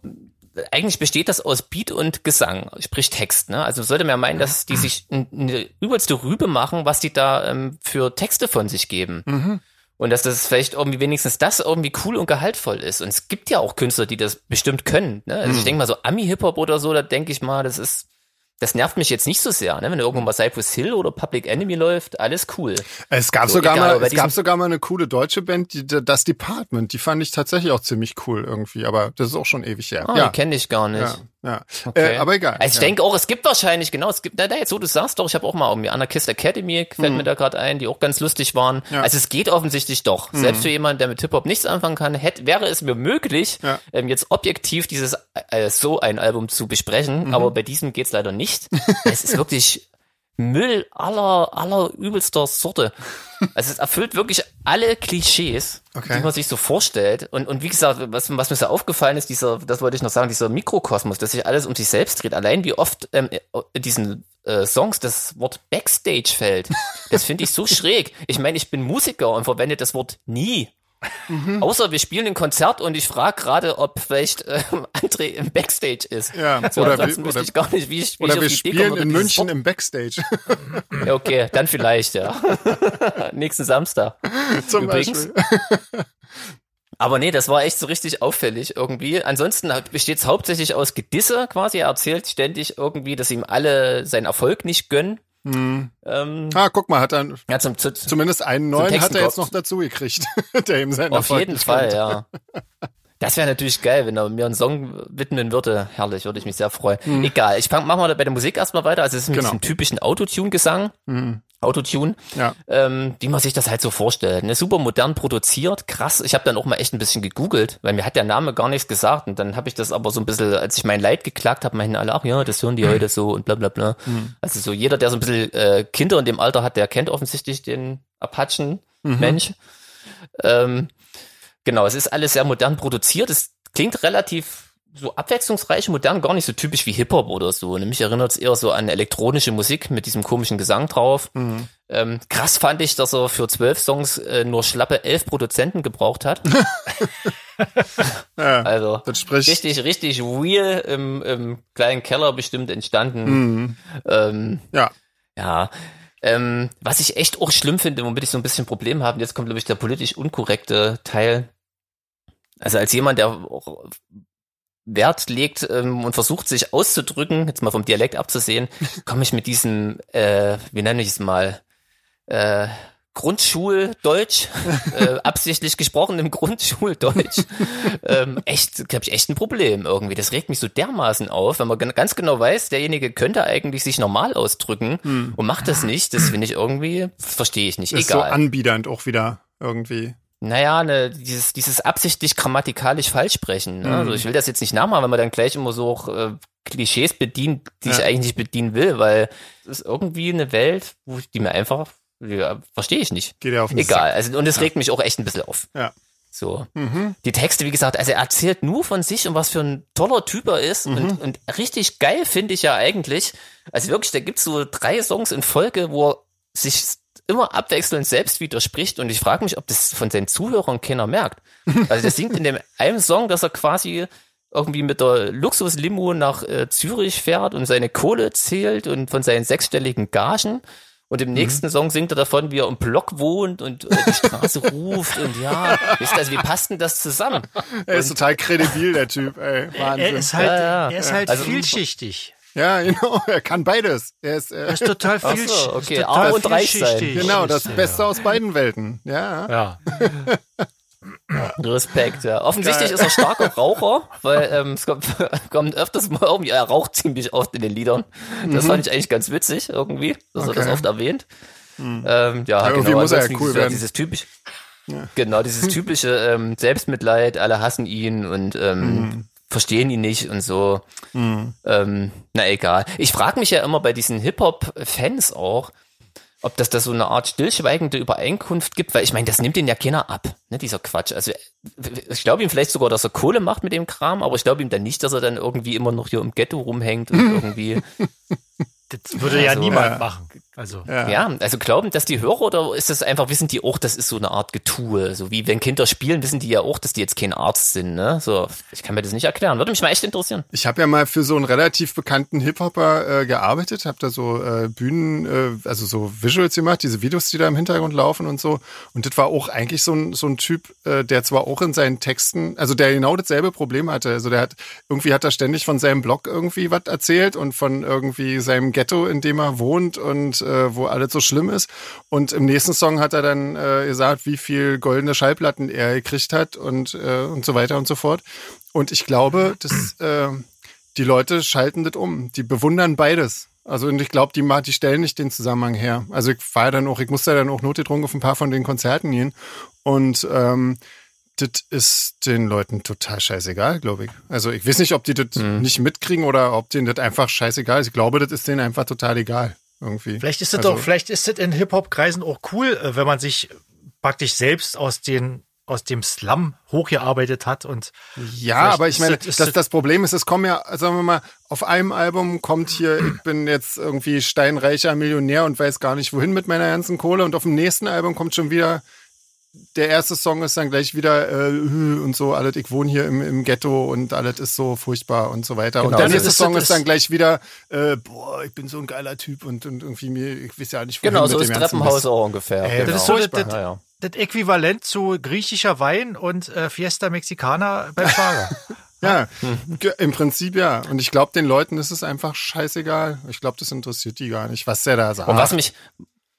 eigentlich besteht das aus Beat und Gesang, sprich Text. Ne? Also sollte man ja meinen, dass die sich n- eine übelste Rübe machen, was die da ähm, für Texte von sich geben. Mhm. Und dass das vielleicht irgendwie wenigstens das irgendwie cool und gehaltvoll ist. Und es gibt ja auch Künstler, die das bestimmt können. Ne? Also ich denke mal so Ami-Hip-Hop oder so, da denke ich mal, das ist, das nervt mich jetzt nicht so sehr. Ne? Wenn irgendwo mal Cypress Hill oder Public Enemy läuft, alles cool. Es gab So, sogar egal, mal, es gab sogar mal eine coole deutsche Band, die, das Department, die fand ich tatsächlich auch ziemlich cool irgendwie, aber das ist auch schon ewig her. Ah, ja. die kenne ich gar nicht. ja, ja. Okay. Äh, aber egal. Also ich ja. denke auch, es gibt wahrscheinlich, genau, es gibt, na, na, jetzt so du sagst doch, ich habe auch mal irgendwie Anarchist Academy, fällt mir da gerade ein, die auch ganz lustig waren. Mhm. Ja. Mhm. Also es geht offensichtlich doch. Selbst für jemanden, der mit Hip-Hop nichts anfangen kann, hätte, wäre es mir möglich, Ja. ähm, jetzt objektiv dieses äh, so ein Album zu besprechen, Mhm. aber bei diesem geht's leider nicht. es ist wirklich Müll aller, aller übelster Sorte. Also es erfüllt wirklich alle Klischees, Okay. die man sich so vorstellt. Und, und wie gesagt, was, was mir so aufgefallen ist, dieser, das wollte ich noch sagen, dieser Mikrokosmos, dass sich alles um sich selbst dreht. Allein wie oft ähm, in diesen äh, Songs das Wort Backstage fällt. Das finde ich so schräg. Ich meine, ich bin Musiker und verwende das Wort nie. Mhm. Außer wir spielen ein Konzert und ich frage gerade, ob vielleicht ähm, André im Backstage ist. Ja, so, oder, ansonsten wir, oder, ich gar nicht, wie ich, wie oder ich wir spielen komme, in München Wort- im Backstage. Ja, okay, dann vielleicht, ja. Nächsten Samstag. Zum Übrigens. Beispiel. Aber nee, das war echt so richtig auffällig irgendwie. Ansonsten besteht es hauptsächlich aus Gedisse quasi. Er erzählt ständig irgendwie, dass ihm alle seinen Erfolg nicht gönnen. Hm. Ähm, Ah, guck mal, hat er ja, zum, zu, zumindest einen neuen hat er jetzt noch dazu gekriegt, der ihm seinen auf Erfolg jeden Fall, ja. Das wäre natürlich geil, wenn er mir einen Song widmen würde. Herrlich, würde ich mich sehr freuen. Egal, ich fang, machen wir bei der Musik erstmal weiter. Also es ist mit. Genau. diesem typischen Autotune-Gesang. Mhm. Autotune, Ja. ähm, wie man sich das halt so vorstellt. Ne? Super modern produziert, krass. Ich habe dann auch mal echt ein bisschen gegoogelt, weil mir hat der Name gar nichts gesagt. Und dann habe ich das aber so ein bisschen, als ich mein Leid geklagt habe, meinten alle, ach ja, das hören die heute so und bla bla bla. Also so jeder, der so ein bisschen äh, Kinder in dem Alter hat, der kennt offensichtlich den Apachen-Mensch. Ähm, genau, es ist alles sehr modern produziert. Es klingt relativ so abwechslungsreich, modern, gar nicht so typisch wie Hip-Hop oder so. Ne? Mich erinnert es eher so an elektronische Musik mit diesem komischen Gesang drauf. Mhm. Ähm, krass fand ich, dass er für zwölf Songs äh, nur schlappe elf Produzenten gebraucht hat. Ja, Also richtig, richtig real im, im kleinen Keller bestimmt entstanden. Mhm. Ähm, Ja. ja. Ähm, was ich echt auch schlimm finde, womit ich so ein bisschen Problem habe, und jetzt kommt, glaube ich, der politisch unkorrekte Teil. Also als jemand, der Wert legt ähm, und versucht, sich auszudrücken, jetzt mal vom Dialekt abzusehen, komme ich mit diesem, äh, wie nenne ich es mal, äh, Grundschuldeutsch, äh, absichtlich gesprochenem Grundschuldeutsch, ähm, echt, habe ich echt ein Problem irgendwie. Das regt mich so dermaßen auf, wenn man ganz genau weiß, derjenige könnte eigentlich sich normal ausdrücken und macht das nicht. Das finde ich irgendwie, verstehe ich nicht. Ist so Egal. anbiedernd auch wieder irgendwie. Naja, ne, dieses, dieses absichtlich grammatikalisch falsch sprechen. Ne? Mhm. Also ich will das jetzt nicht nachmachen, wenn man dann gleich immer so auch, äh, Klischees bedient, die ich Ja. eigentlich nicht bedienen will, weil es ist irgendwie eine Welt, wo ich, die mir einfach, ja, verstehe ich nicht. Geht ja auf den Egal. Also, und es regt mich auch echt ein bisschen auf. Ja. So. Mhm. Die Texte, wie gesagt, also er erzählt nur von sich und was für ein toller Typ er ist. Mhm. Und, und richtig geil finde ich ja eigentlich. Also wirklich, da gibt's so drei Songs in Folge, wo er sich immer abwechselnd selbst widerspricht. Und ich frage mich, ob das von seinen Zuhörern keiner merkt. Also der singt in dem einen Song, dass er quasi irgendwie mit der Luxuslimo nach äh, Zürich fährt und seine Kohle zählt und von seinen sechsstelligen Gagen. Und im nächsten Song singt er davon, wie er im Block wohnt und äh, die Straße ruft und ja, ihr, also wie passt denn das zusammen? Er ist total kredibil, der Typ, ey. Wahnsinn. Er ist halt, Ja, ja. Er ist halt Also- vielschichtig. Ja, genau, er kann beides. Er ist, Er äh, ist total Ach so, vielschichtig. okay, ist total arm und reich sein. genau, das Ja. Beste aus beiden Welten. Ja. Ja. Respekt, ja. Offensichtlich Geil. ist er starker Raucher, weil ähm, es kommt, kommt öfters mal irgendwie, er raucht ziemlich oft in den Liedern. Das fand ich eigentlich ganz witzig irgendwie, dass er das Okay. oft erwähnt. Ähm, ja, irgendwie genau, muss er ja cool dieses, werden. dieses typisch, genau, dieses typische ähm, Selbstmitleid, alle hassen ihn und ähm, verstehen ihn nicht und so. Ähm, na egal. Ich frage mich ja immer bei diesen Hip-Hop-Fans auch, ob das da so eine Art stillschweigende Übereinkunft gibt, weil ich meine, das nimmt den ja keiner ab, ne, dieser Quatsch. Also ich glaube ihm vielleicht sogar, dass er Kohle macht mit dem Kram, aber ich glaube ihm dann nicht, dass er dann irgendwie immer noch hier im Ghetto rumhängt und irgendwie. Das würde ja Also, niemand ja. machen. Also, Ja. Ja, also glauben das die Hörer oder ist das einfach, wissen die auch, das ist so eine Art Getue? So wie wenn Kinder spielen, wissen die ja auch, dass die jetzt kein Arzt sind, ne? So, ich kann mir das nicht erklären. Würde mich mal echt interessieren. Ich habe ja mal für so einen relativ bekannten Hip-Hopper äh, gearbeitet, habe da so äh, Bühnen, äh, also so Visuals gemacht, diese Videos, die da im Hintergrund laufen und so. Und das war auch eigentlich so ein, so ein Typ, äh, der zwar auch in seinen Texten, also der genau dasselbe Problem hatte. Also der hat, irgendwie hat er ständig von seinem Blog irgendwie was erzählt und von irgendwie seinem Ghetto, in dem er wohnt und äh, wo alles so schlimm ist. Und im nächsten Song hat er dann äh, gesagt, wie viel goldene Schallplatten er gekriegt hat und, äh, und so weiter und so fort. Und ich glaube, dass äh, die Leute schalten das um. Die bewundern beides. Also und ich glaube, die, die stellen nicht den Zusammenhang her. Also ich war dann auch, ich musste dann auch notgedrungen auf ein paar von den Konzerten gehen. Und ähm, das ist den Leuten total scheißegal, glaube ich. Also ich weiß nicht, ob die das nicht mitkriegen oder ob denen das einfach scheißegal ist. Ich glaube, das ist denen einfach total egal. Irgendwie. vielleicht ist es also, doch, vielleicht ist es in Hip-Hop-Kreisen auch cool, äh, wenn man sich praktisch selbst aus den aus dem Slum hochgearbeitet hat und Ja, aber ich meine, das- das, das- das Problem ist, es kommen ja, sagen wir mal, auf einem Album kommt hier, ich bin jetzt irgendwie steinreicher Millionär und weiß gar nicht wohin mit meiner ganzen Kohle und auf dem nächsten Album kommt schon wieder der erste Song ist dann gleich wieder äh, und so, alles, ich wohne hier im, im Ghetto und alles ist so furchtbar und so weiter. Genau. Und der Also nächste das- Song das- ist dann gleich wieder, äh, boah, ich bin so ein geiler Typ und, und irgendwie mir, ich weiß ja nicht, wohin Genau, so ist Treppenhaus auch ungefähr. Ey, genau. das ist so das- furchtbar. das- ja, ja. Das Äquivalent zu griechischer Wein und äh, Fiesta Mexicana beim Schlager. Ja, im Prinzip ja. Und ich glaube, den Leuten ist es einfach scheißegal. Ich glaube, das interessiert die gar nicht, was der da sagt. Und was mich,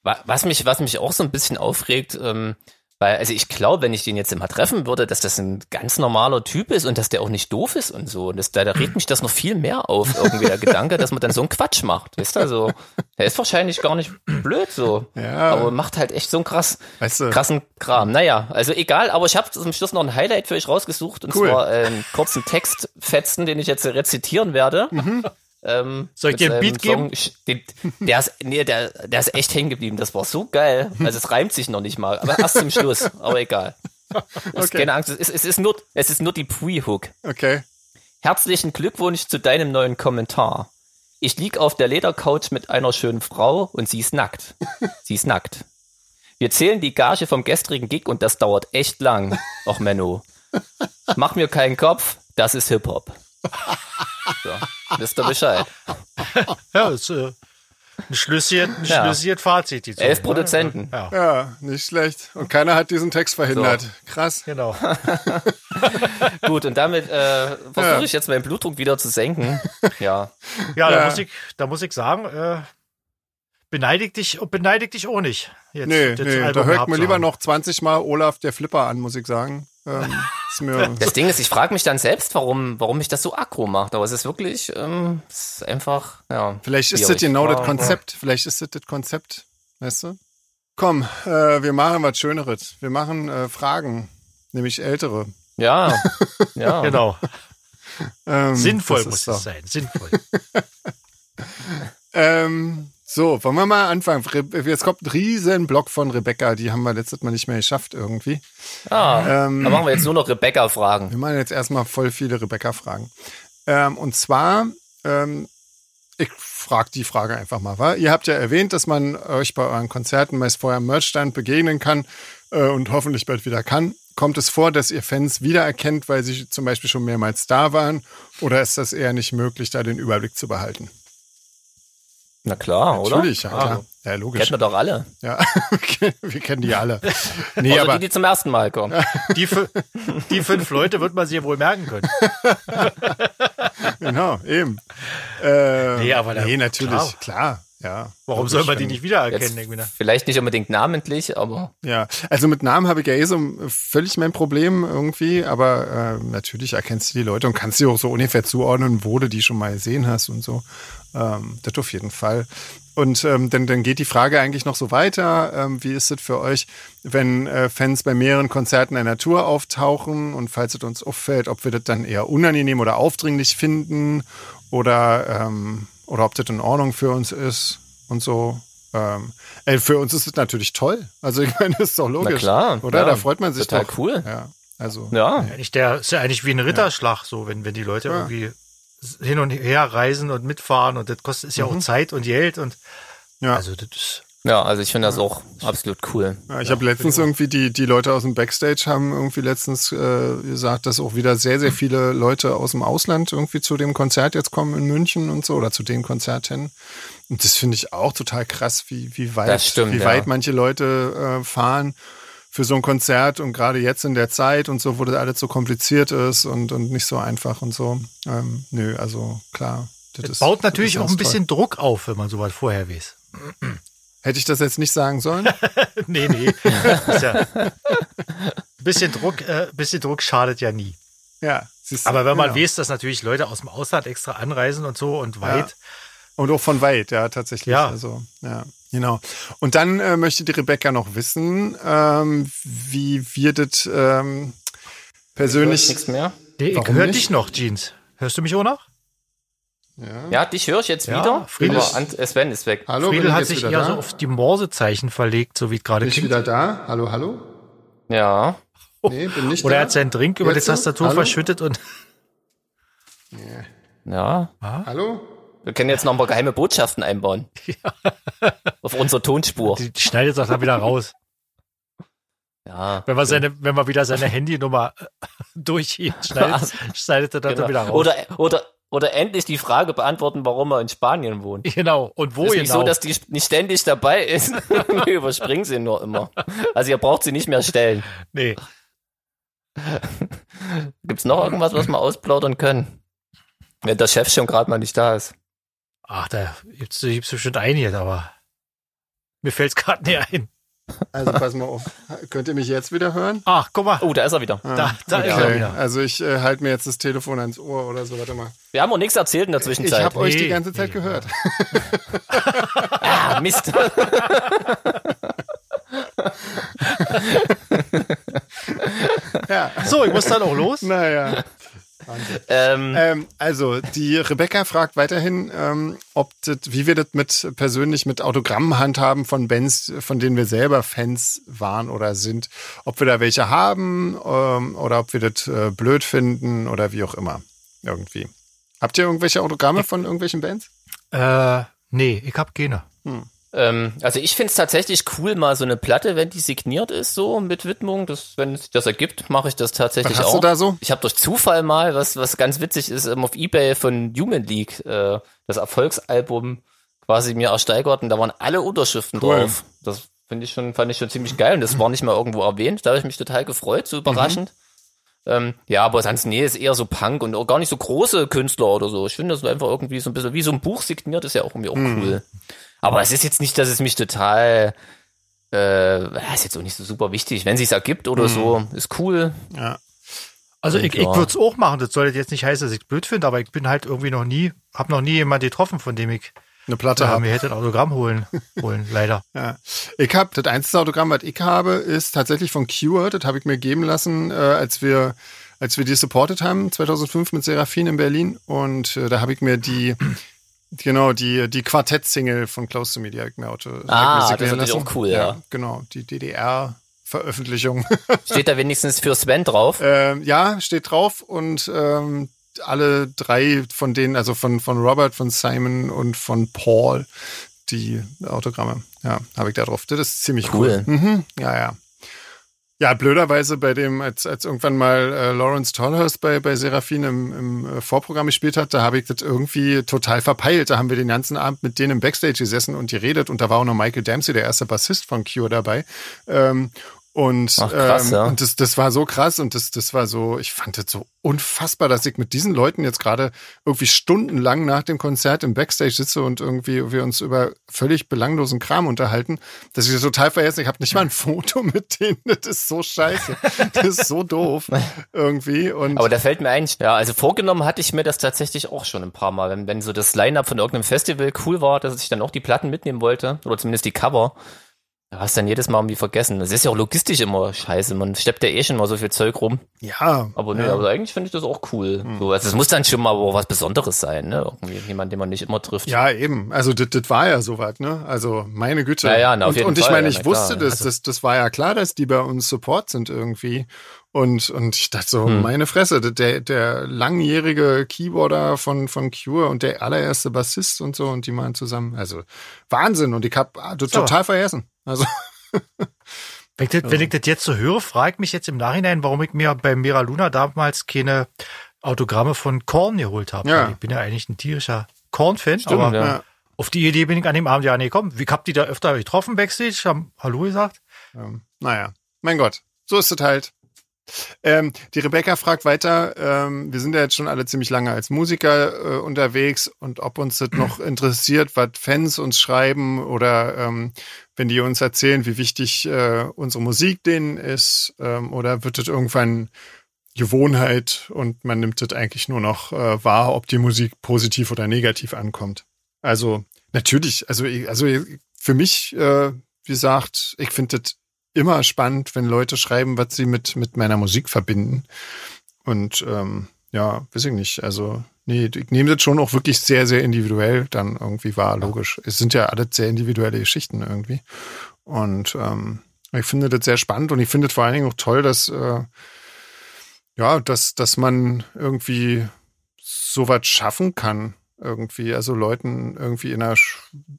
wa- was mich, was mich auch so ein bisschen aufregt, ähm, weil, also ich glaube, wenn ich den jetzt immer treffen würde, dass das ein ganz normaler Typ ist und dass der auch nicht doof ist und so. Und das, da, da regt mich das noch viel mehr auf, irgendwie der Gedanke, dass man dann so einen Quatsch macht. Weißt du, also, der ist wahrscheinlich gar nicht blöd so. Ja. Aber macht halt echt so einen krass, Weißt du, krassen Kram. Naja, also egal, aber ich habe zum Schluss noch ein Highlight für euch rausgesucht und Cool. zwar einen kurzen Textfetzen, den ich jetzt rezitieren werde. Mhm. Ähm, Soll ich dir einen Beat geben? Song, den, der ist, nee, der, der ist echt hängen geblieben. Das war so geil. Also es reimt sich noch nicht mal, aber erst zum Schluss. Aber egal. Okay. Keine Angst, es ist, es ist nur, es ist nur die Pre-Hook. okay. Herzlichen Glückwunsch zu deinem neuen Kommentar. Ich lieg auf der Ledercouch mit einer schönen Frau und sie ist nackt. Sie ist nackt. Wir zählen die Gage vom gestrigen Gig und das dauert echt lang. Och, Menno. Mach mir keinen Kopf, das ist Hip-Hop. So, wisst ihr Bescheid. Ja, das ist äh, ein schlüssiges, ein Ja. Fazit. Die Elf ne? Produzenten. Ja, Ja, nicht schlecht. Und keiner hat diesen Text verhindert. Krass. genau. Gut, und damit äh, versuche Ja. ich jetzt meinen Blutdruck wieder zu senken. Ja. Ja, Ja. Da, muss ich, da muss ich sagen, äh, beneidig dich, beneidig dich auch nicht. Jetzt, Nee, das nee, da hört zu lieber haben. noch 20 Mal Olaf der Flipper an, muss ich sagen. Ähm, ist mir, Das Ding ist, ich frage mich dann selbst, warum, warum mich das so aggro macht. Aber es ist wirklich, ähm, es ist einfach, ja. vielleicht ist das genau das Ja, Konzept. Vielleicht ist das das Konzept. Weißt du? Komm, äh, wir machen was Schöneres. Wir machen äh, Fragen, nämlich ältere. Ja, ja. Genau. Ähm, Sinnvoll muss es sein. Sinnvoll. Ähm, so, wollen wir mal anfangen. Jetzt kommt ein riesen Block von Rebecca, die haben wir letztes Mal nicht mehr geschafft irgendwie. Ah, Ähm, da machen wir jetzt nur noch Rebecca-Fragen. Wir machen jetzt erstmal voll viele Rebecca-Fragen. Ähm, und zwar, ähm, ich frage die Frage einfach mal. Wa? Ihr habt ja erwähnt, dass man euch bei euren Konzerten meist vorher am Merchstand begegnen kann äh, und hoffentlich bald wieder kann. Kommt es vor, dass ihr Fans wiedererkennt, weil sie zum Beispiel schon mehrmals da waren? Oder ist das eher nicht möglich, da den Überblick zu behalten? Na klar, oder? Natürlich, ja, Ah. Ja, logisch. Kennen wir doch alle. Ja, wir kennen die alle. Nee, Außer aber die, die zum ersten Mal kommen. Die, die fünf Leute wird man sich ja wohl merken können. genau, eben. Äh, Nee, aber nee, natürlich, klar. klar. ja. Warum soll man die nicht wiedererkennen? Jetzt vielleicht nicht unbedingt namentlich, aber Ja, also mit Namen habe ich ja eh so völlig mein Problem irgendwie, aber äh, natürlich erkennst du die Leute und kannst sie auch so ungefähr zuordnen, wo du die schon mal gesehen hast und so. Ähm, das auf jeden Fall. Und ähm, dann, dann geht die Frage eigentlich noch so weiter. Ähm, wie ist es für euch, wenn äh, Fans bei mehreren Konzerten einer Tour auftauchen und falls es uns auffällt, ob wir das dann eher unangenehm oder aufdringlich finden oder, ähm, oder ob das in Ordnung für uns ist und so. Ähm, ey, für uns ist es natürlich toll. Also ich meine, das ist doch logisch. na klar. Oder? ja, da freut man sich Total doch. cool. Ja, also. Ja. Eigentlich der ist ja eigentlich wie ein Ritterschlag, so wenn, wenn die Leute Ja. irgendwie hin und her reisen und mitfahren und das kostet ist ja auch Zeit und Geld und Mhm. Ja. also das ist, Ja, also ich finde das auch absolut cool. Ja, ich habe letztens irgendwie die, die Leute aus dem Backstage haben irgendwie letztens äh, gesagt, dass auch wieder sehr, sehr viele Leute aus dem Ausland irgendwie zu dem Konzert jetzt kommen in München und so oder zu den Konzerten. Und das finde ich auch total krass, wie, wie weit, stimmt, wie ja. weit manche Leute äh, fahren für so ein Konzert und gerade jetzt in der Zeit und so, wo das alles so kompliziert ist und, und nicht so einfach und so. Ähm, nö, also klar. Das das ist- baut natürlich das auch ein bisschen Druck auf, wenn man sowas vorher weiß. toll. Hätte ich das jetzt nicht sagen sollen? nee, nee. ja, ein bisschen Druck, äh, bisschen Druck schadet ja nie. ja. siehst du, Aber wenn man genau. weiß, dass natürlich Leute aus dem Ausland extra anreisen und so und weit, Und auch von weit, ja, tatsächlich. Ja. Also, ja, genau. Und dann äh, möchte die Rebecca noch wissen, ähm, wie wir das ähm, persönlich. Nichts mehr? ich höre dich noch, Jeans. Hörst du mich auch noch? Ja. Ja, dich höre ich jetzt Ja, wieder. Friedel aber äh, Sven ist weg. Hallo, Friedel hat sich eher da? so auf die Morsezeichen verlegt, so wie es gerade bin ich klingt. wieder da? Hallo, hallo? Ja. Nee, bin nicht Oder da. er hat seinen Drink über die Jetzt so? Tastatur Hallo? verschüttet und Ja. Hallo? Wir können jetzt noch paar geheime Botschaften einbauen. Auf unsere Tonspur. die, schneidet auch dann wieder raus. Ja. Wenn man seine, wenn man wieder seine Handynummer äh, durchhielt, schneidet, schneidet er dann Genau. wieder raus. Oder, oder, oder endlich die Frage beantworten, warum er in Spanien wohnt. genau. Und wo ist genau? nicht so, dass die nicht ständig dabei ist. Wir überspringen sie nur immer. Also ihr braucht sie nicht mehr stellen. nee. Gibt's noch irgendwas, was wir ausplaudern können? Wenn der Chef schon gerade mal nicht da ist. Ach, da gibt's, gibt's bestimmt einiges, aber mir fällt's gerade nicht ein. Also pass mal auf. Könnt ihr mich jetzt wieder hören? Ach, guck mal. Oh, da ist er wieder. Da, da ist er Okay. wieder. Also ich äh, halte mir jetzt das Telefon ans Ohr oder so. Warte mal. Wir haben auch nichts erzählt in der Ich Zwischenzeit. habe euch die Nee, ganze Zeit nee. gehört. ah, Mist. Ja. So, ich muss dann auch los. Naja. Ähm, Ähm, also, die Rebecca fragt weiterhin, ähm, ob das, wie wir das mit persönlich mit Autogrammen handhaben von Bands, von denen wir selber Fans waren oder sind. Ob wir da welche haben ähm, oder ob wir das äh, blöd finden oder wie auch immer. Irgendwie. Habt ihr irgendwelche Autogramme von irgendwelchen Bands? Äh, nee, ich hab keine. Ähm, also ich find's tatsächlich cool, mal so eine Platte, wenn die signiert ist, so mit Widmung. Das, wenn es das ergibt, mache ich das tatsächlich Was hast auch. du da so? Ich habe durch Zufall mal, was, was ganz witzig ist, ähm, auf Ebay von Human League äh, das Erfolgsalbum quasi mir ersteigert und da waren alle Unterschriften Cool. drauf. Das finde ich schon, fand ich schon ziemlich geil und das war nicht mal irgendwo erwähnt. Da habe ich mich total gefreut, so überraschend. Ähm, ja, aber sonst, nee, ist eher so Punk und auch gar nicht so große Künstler oder so. Ich finde das einfach irgendwie so ein bisschen wie so ein Buch signiert, ist ja auch irgendwie auch cool. Aber es ist jetzt nicht, dass es mich total, äh, ist jetzt auch nicht so super wichtig. Wenn sich's ergibt oder so, ist cool. Ja. Also Und ich, ich ja. würde es auch machen. Das sollte jetzt nicht heißen, dass ich blöd finde, aber ich bin halt irgendwie noch nie, hab noch nie jemanden getroffen, von dem ich Eine Platte äh, habe. mir hätte ein Autogramm holen, holen, leider. Ja. Ich habe das einzige Autogramm, was ich habe, ist tatsächlich von Cure. Das habe ich mir geben lassen, äh, als wir als wir die supportet haben 2005 mit Seraphin in Berlin und äh, da habe ich mir die genau die die Quartett-Single von Close to Me, die habe ich mir Auto Ah, mir das ist natürlich auch cool, ja. Genau, die DDR Veröffentlichung. Steht da wenigstens für Sven drauf? ähm, ja, steht drauf und ähm, alle drei von denen, also von von Robert, von Simon und von Paul, die Autogramme. Ja, habe ich da drauf. Das ist ziemlich cool. Cool. Mhm, ja, ja. Ja, blöderweise bei dem, als, als irgendwann mal äh, Lawrence Tolhurst bei, bei Seraphin im, im äh, Vorprogramm gespielt hat, da habe ich das irgendwie total verpeilt. Da haben wir den ganzen Abend mit denen im Backstage gesessen und geredet und da war auch noch Michael Dempsey, der erste Bassist von Cure dabei. Ähm, und, Ach, krass, ähm, ja. und das, das war so krass und das, das war so, ich fand das so unfassbar, dass ich mit diesen Leuten jetzt gerade irgendwie stundenlang nach dem Konzert im Backstage sitze und irgendwie wir uns über völlig belanglosen Kram unterhalten, dass ich das total vergessen. Ich habe nicht mal ein Foto mit denen. Das ist so scheiße. Das ist so doof irgendwie. Und Aber da fällt mir ein, ja, also vorgenommen hatte ich mir das tatsächlich auch schon ein paar Mal, wenn, wenn so das Line-Up von irgendeinem Festival cool war, dass ich dann auch die Platten mitnehmen wollte, oder zumindest die Cover. Da hast du dann jedes Mal irgendwie vergessen. Das ist ja auch logistisch immer scheiße. Man steppt ja eh schon mal so viel Zeug rum. ja, Aber nee, ja. aber eigentlich finde ich das auch cool. So, also es muss dann schon mal was Besonderes sein, ne? Irgendwie jemand, den man nicht immer trifft. Ja, eben. Also das, das war ja soweit, ne? Also meine Güte. Ja, ja, na, auf und, jeden und ich Fall, meine, ja, ich na klar. wusste das, Also- das, das war ja klar, dass die bei uns Support sind irgendwie. Und, und ich dachte so, Hm. meine Fresse, der, der langjährige Keyboarder von, von Cure und der allererste Bassist und so und die machen zusammen. Also Wahnsinn. Und ich hab ah, total vergessen. Also Wenn ich, das, wenn ich das jetzt so höre, frage ich mich jetzt im Nachhinein, warum ich mir bei Mira Luna damals keine Autogramme von Korn geholt habe. Ja. Ich bin ja eigentlich ein tierischer Korn-Fan, aber ja. auf die Idee bin ich an dem Abend ja nicht gekommen. Wie hab die da öfter getroffen backstage, haben Hallo gesagt? Ähm, naja, mein Gott, so ist es halt. Ähm, die Rebecca fragt weiter, ähm, wir sind ja jetzt schon alle ziemlich lange als Musiker äh, unterwegs und ob uns das noch interessiert, was Fans uns schreiben oder ähm, wenn die uns erzählen, wie wichtig äh, unsere Musik denen ist ähm, oder wird das irgendwann Gewohnheit und man nimmt das eigentlich nur noch äh, wahr, ob die Musik positiv oder negativ ankommt. Also natürlich, also, also für mich, äh, wie gesagt, ich finde das immer spannend, wenn Leute schreiben, was sie mit, mit meiner Musik verbinden. Und ähm, ja, weiß ich nicht. Also, nee, ich nehme das schon auch wirklich sehr, sehr individuell dann irgendwie wahr, logisch. Es sind ja alles sehr individuelle Geschichten irgendwie. Und ähm, ich finde das sehr spannend und ich finde es vor allen Dingen auch toll, dass äh, ja, dass, dass man irgendwie sowas schaffen kann, irgendwie, also Leuten irgendwie in einer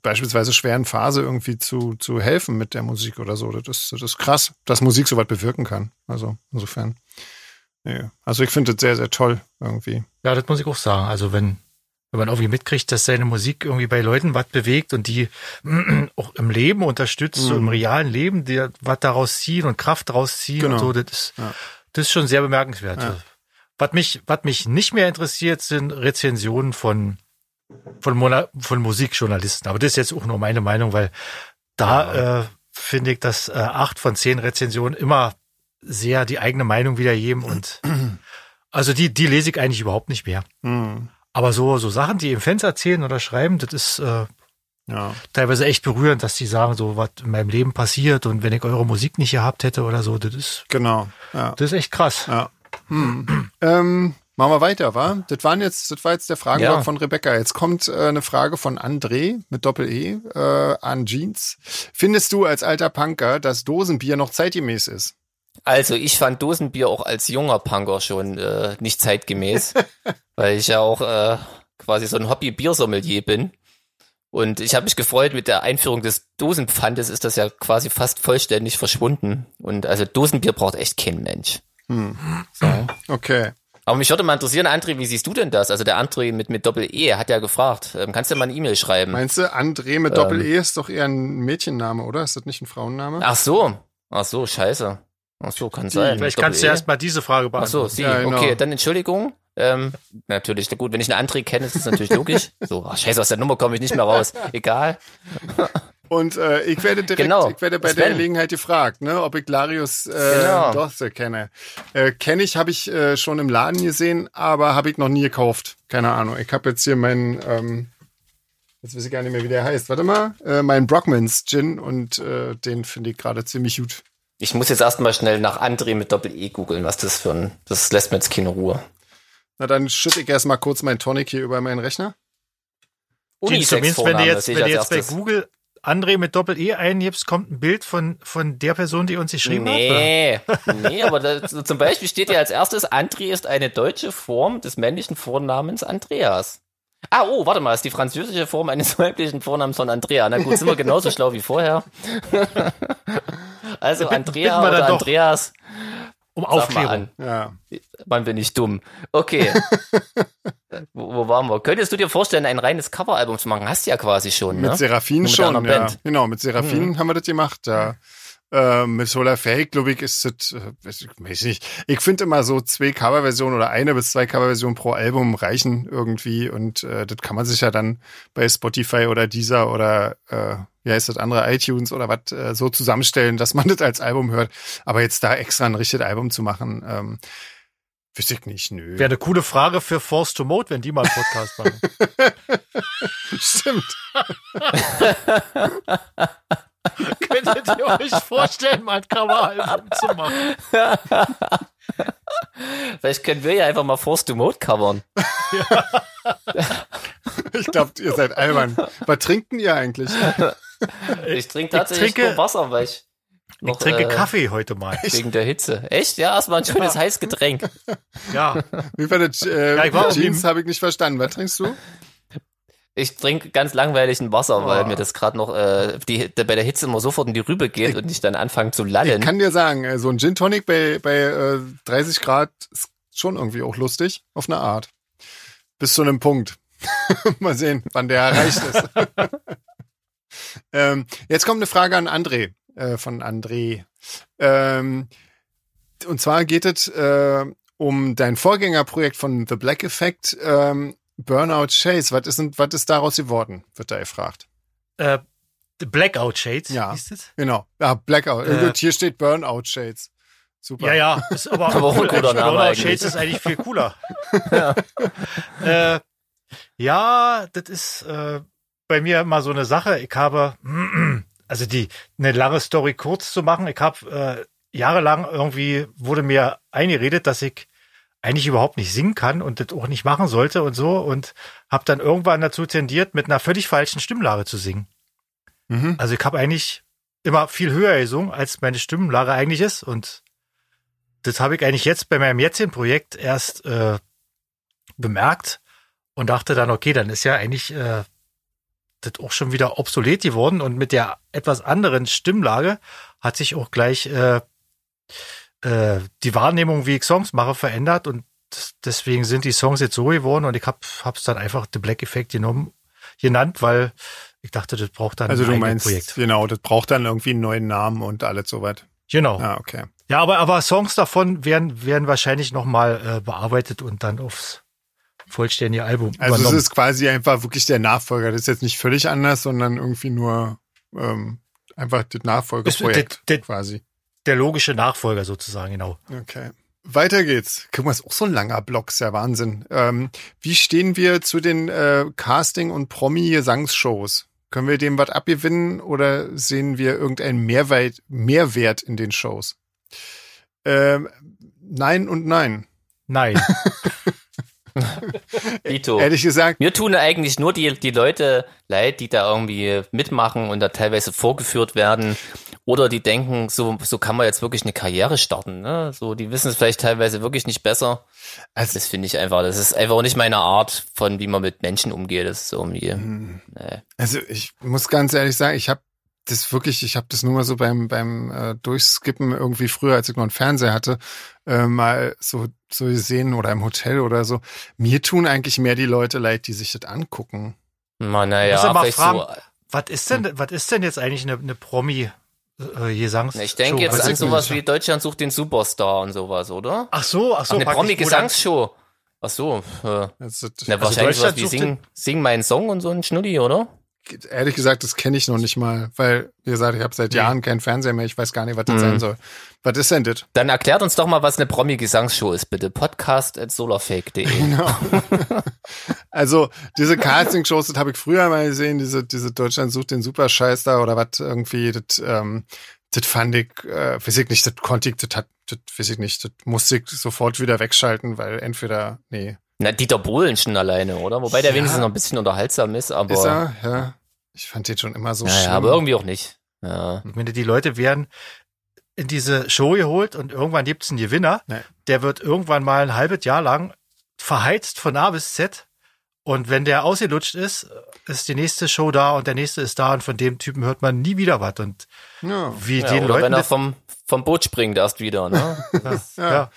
beispielsweise schweren Phase irgendwie zu, zu helfen mit der Musik oder so. Das ist, das ist krass, dass Musik so was bewirken kann. Also insofern. Ja. Also ich finde das sehr, sehr toll irgendwie. Ja, das muss ich auch sagen. Also wenn, wenn man irgendwie mitkriegt, dass seine Musik irgendwie bei Leuten was bewegt und die auch im Leben unterstützt, so im realen Leben, die was daraus ziehen und Kraft daraus ziehen Genau. und so, das ist, Ja. das ist schon sehr bemerkenswert. Ja. Was mich, was mich nicht mehr interessiert, sind Rezensionen von, von, Mona, von Musikjournalisten. Aber das ist jetzt auch nur meine Meinung, weil da äh, finde ich, dass äh, acht von zehn Rezensionen immer sehr die eigene Meinung wiedergeben und also die, die lese ich eigentlich überhaupt nicht mehr. Hm. Aber so, so Sachen, die eben Fans erzählen oder schreiben, das ist äh, Ja. teilweise echt berührend, dass die sagen, so was in meinem Leben passiert und wenn ich eure Musik nicht gehabt hätte oder so, das ist, Genau. Ja. das ist echt krass. Ja. Hm. Ähm, machen wir weiter, wa? Das waren jetzt, das war jetzt der Fragenblock Ja. von Rebecca. Jetzt kommt äh, eine Frage von André mit Doppel-E äh, an Jeans. Findest du als alter Punker, dass Dosenbier noch zeitgemäß ist? Also ich fand Dosenbier auch als junger Punker schon äh, nicht zeitgemäß, weil ich ja auch äh, quasi so ein Hobby-Biersommelier bin. Und ich habe mich gefreut, mit der Einführung des Dosenpfandes ist das ja quasi fast vollständig verschwunden. Und also Dosenbier braucht echt kein Mensch. Hm. So. Okay. Aber mich würde mal interessieren, André, wie siehst du denn das? Also der André mit, mit Doppel-E hat ja gefragt. Ähm, kannst du mal eine E-Mail schreiben? Meinst du, André mit Doppel-E ist doch eher ein Mädchenname, oder? Ist das nicht ein Frauenname? Ach so. Ach so, scheiße. Ach so, kann sein. Vielleicht kannst du Doppel-E. erst mal diese Frage Ach so, beantworten. sie. Ja, genau. Okay, dann Entschuldigung. Ähm, natürlich, na gut, wenn ich einen André kenne, ist das natürlich logisch. So, ach, scheiße, aus der Nummer komme ich nicht mehr raus. Egal. Und äh, ich werde direkt, Genau. ich werde bei der Sven. Gelegenheit gefragt, ne, ob ich Larius äh, Genau. Dorse kenne. Äh, kenne ich, habe ich äh, schon im Laden gesehen, aber habe ich noch nie gekauft. Keine Ahnung. Ich habe jetzt hier meinen, ähm, jetzt weiß ich gar nicht mehr, wie der heißt. Warte mal, äh, meinen Brockmans Gin und äh, den finde ich gerade ziemlich gut. Ich muss jetzt erstmal schnell nach André mit Doppel-E googeln, was das für ein, das lässt mir jetzt keine Ruhe. Na dann schütte ich erstmal kurz meinen Tonic hier über meinen Rechner. Jeans, zumindest wenn du jetzt, wenn ich du jetzt bei. Google André mit Doppel-E eingibst, kommt ein Bild von, von der Person, die uns geschrieben hat. oder? Nee, nee, aber da, zum Beispiel steht ja als erstes, André ist eine deutsche Form des männlichen Vornamens Andreas. Ah, oh, warte mal, ist die französische Form eines weiblichen Vornamens von Andrea. Na gut, sind wir genauso schlau wie vorher. also Andrea oder Andreas, Um Aufklärung. Ja. Man bin ich dumm. Okay. wo, wo waren wir? Könntest du dir vorstellen, ein reines Coveralbum zu machen? Hast du ja quasi schon, Mit ne? Seraphin mit schon, einer ja. Band. Genau, mit Seraphin haben wir das gemacht, ja. Äh, mit Solar Fake, glaube ich, ist das, äh, weiß ich weiß nicht. Ich finde immer so zwei Coverversionen oder eine bis zwei Coverversionen pro Album reichen irgendwie und äh, das kann man sich ja dann bei Spotify oder Deezer oder äh, wie heißt das andere, iTunes oder was äh, so zusammenstellen, dass man das als Album hört. Aber jetzt da extra ein richtiges Album zu machen, ähm, wüsste ich nicht, nö. Wäre eine coole Frage für Force to Mode, wenn die mal einen Podcast machen. Stimmt. Könntet ihr euch vorstellen, mal ein Coveralbum zu machen? Vielleicht können wir ja einfach mal Force to Mode covern. Ich glaube, ihr seid albern. Was trinkt denn ihr eigentlich? Ich trinke tatsächlich trinke- nur Wasser, weil ich Ich noch, trinke äh, Kaffee heute mal. wegen der Hitze. Echt? Ja, erstmal ein schönes heißes Getränk. Ja, Wie war das? Äh, Ja, ich war Jeans habe ich nicht verstanden. Was trinkst du? Ich trinke ganz langweilig ein Wasser, weil Oh. mir das gerade noch äh, die, der, bei der Hitze immer sofort in die Rübe geht und ich dann anfange zu Ich lallen. kann dir sagen, äh, so ein Gin Tonic bei, bei äh, 30 Grad ist schon irgendwie auch lustig, auf eine Art. Bis zu einem Punkt. Mal sehen, wann der erreicht ist. Ähm, jetzt kommt eine Frage an André, äh, von André. Ähm, und zwar geht es äh, um dein Vorgängerprojekt von The Black Effect, ähm, Burnout Chase. Was ist, denn- was ist daraus geworden, wird da gefragt. äh, The Blackout Shades, Ja. hieß das? Genau. Ja, Blackout. Äh, Gut, hier steht Burnout Shades. Super. Ja, ja, ist aber, Aber auch cool. Burnout eigentlich. Shades ist eigentlich viel cooler. äh, ja, das ist äh, bei mir immer so eine Sache. Ich habe, also die eine lange Story kurz zu machen. Ich habe äh, jahrelang irgendwie wurde mir eingeredet, dass ich eigentlich überhaupt nicht singen kann und das auch nicht machen sollte und so und habe dann irgendwann dazu tendiert, mit einer völlig falschen Stimmlage zu singen. Mhm. Also ich habe eigentlich immer viel höher gesungen, als meine Stimmlage eigentlich ist. Und das habe ich eigentlich jetzt bei meinem jetzigen Projekt erst äh, bemerkt. und dachte dann, okay, dann ist ja eigentlich äh, das auch schon wieder obsolet geworden und mit der etwas anderen Stimmlage hat sich auch gleich äh, äh, die Wahrnehmung, wie ich Songs mache, verändert und deswegen sind die Songs jetzt so geworden und ich habe es dann einfach The Black Effect genommen, genannt, weil ich dachte, das braucht dann also ein du meinst, Projekt. genau, das braucht dann irgendwie einen neuen Namen und alles soweit. Genau. Ah, okay. Ja, aber, aber Songs davon werden, werden wahrscheinlich nochmal äh, bearbeitet und dann aufs vollständige Album Also übernommen. es ist quasi einfach wirklich der Nachfolger. Das ist jetzt nicht völlig anders, sondern irgendwie nur ähm, einfach das Nachfolgeprojekt Das- das- quasi. der logische Nachfolger sozusagen, genau. Okay. Weiter geht's. Guck mal, ist auch so ein langer Block, ist ja Wahnsinn. Ähm, wie stehen wir zu den äh, Casting- und Promi-Gesangsshows? Können wir dem was abgewinnen oder sehen wir irgendeinen Mehrwert, Mehrwert in den Shows? Ähm, nein und nein. Nein. Dito. Ehrlich gesagt, Mir tun eigentlich nur die, die Leute leid, die da irgendwie mitmachen und da teilweise vorgeführt werden. Oder die denken, so, so kann man jetzt wirklich eine Karriere starten. Ne? So, die wissen es vielleicht teilweise wirklich nicht besser. Also- das finde ich einfach, das ist einfach auch nicht meine Art von, wie man mit Menschen umgeht. Das ist irgendwie, Hm. nee. Also ich muss ganz ehrlich sagen, ich habe das wirklich, ich habe das nur mal so beim beim äh, Durchskippen irgendwie früher, als ich noch einen Fernseher hatte, äh, mal so so gesehen oder im Hotel oder so. Mir tun eigentlich mehr die Leute leid, die sich das angucken. Na, Muss naja, vielleicht fragen, so. was ist denn, was ist denn jetzt eigentlich eine, eine Promi äh, Gesangs? Ich denke Show? jetzt Weiß an sowas wie Deutschland sucht den Superstar und sowas, oder? Ach so, ach so. Ach, eine Promi-Gesangsshow. Ach so, äh, ist, na, wahrscheinlich sowas wie sing, sing meinen Song und so ein Schnulli, oder? Ehrlich gesagt, das kenne ich noch nicht mal, weil wie gesagt, ich habe seit. Jahren keinen Fernseher mehr. Ich weiß gar nicht, was das Mhm. sein soll. Was ist denn das? Dann erklärt uns doch mal, was eine Promi-Gesangsshow ist, bitte. Podcast at solarfake.de. Genau. also diese Casting-Shows, das habe ich früher mal gesehen, diese, diese Deutschland sucht den Superscheiß da oder was irgendwie, das, ähm, das fand ich, äh, weiß ich nicht, das konnte ich, das hat, das weiß ich nicht, das musste ich sofort wieder wegschalten, weil entweder, nee, Na, Dieter Bohlen schon alleine, oder? Wobei der Ja. wenigstens noch ein bisschen unterhaltsam ist, aber. ist er, ja. Ich fand den schon immer so naja, schlimm. aber irgendwie auch nicht. Ja. Ich meine, die Leute werden in diese Show geholt und irgendwann gibt's einen Gewinner. Nee. Der wird irgendwann mal ein halbes Jahr lang verheizt von A bis Z. Und wenn der ausgelutscht ist, ist die nächste Show da und der nächste ist da und von dem Typen hört man nie wieder was. Und ja. wie Ja, den oder Leuten wenn er das- vom, vom Boot springt erst wieder, ne? Ja. ja.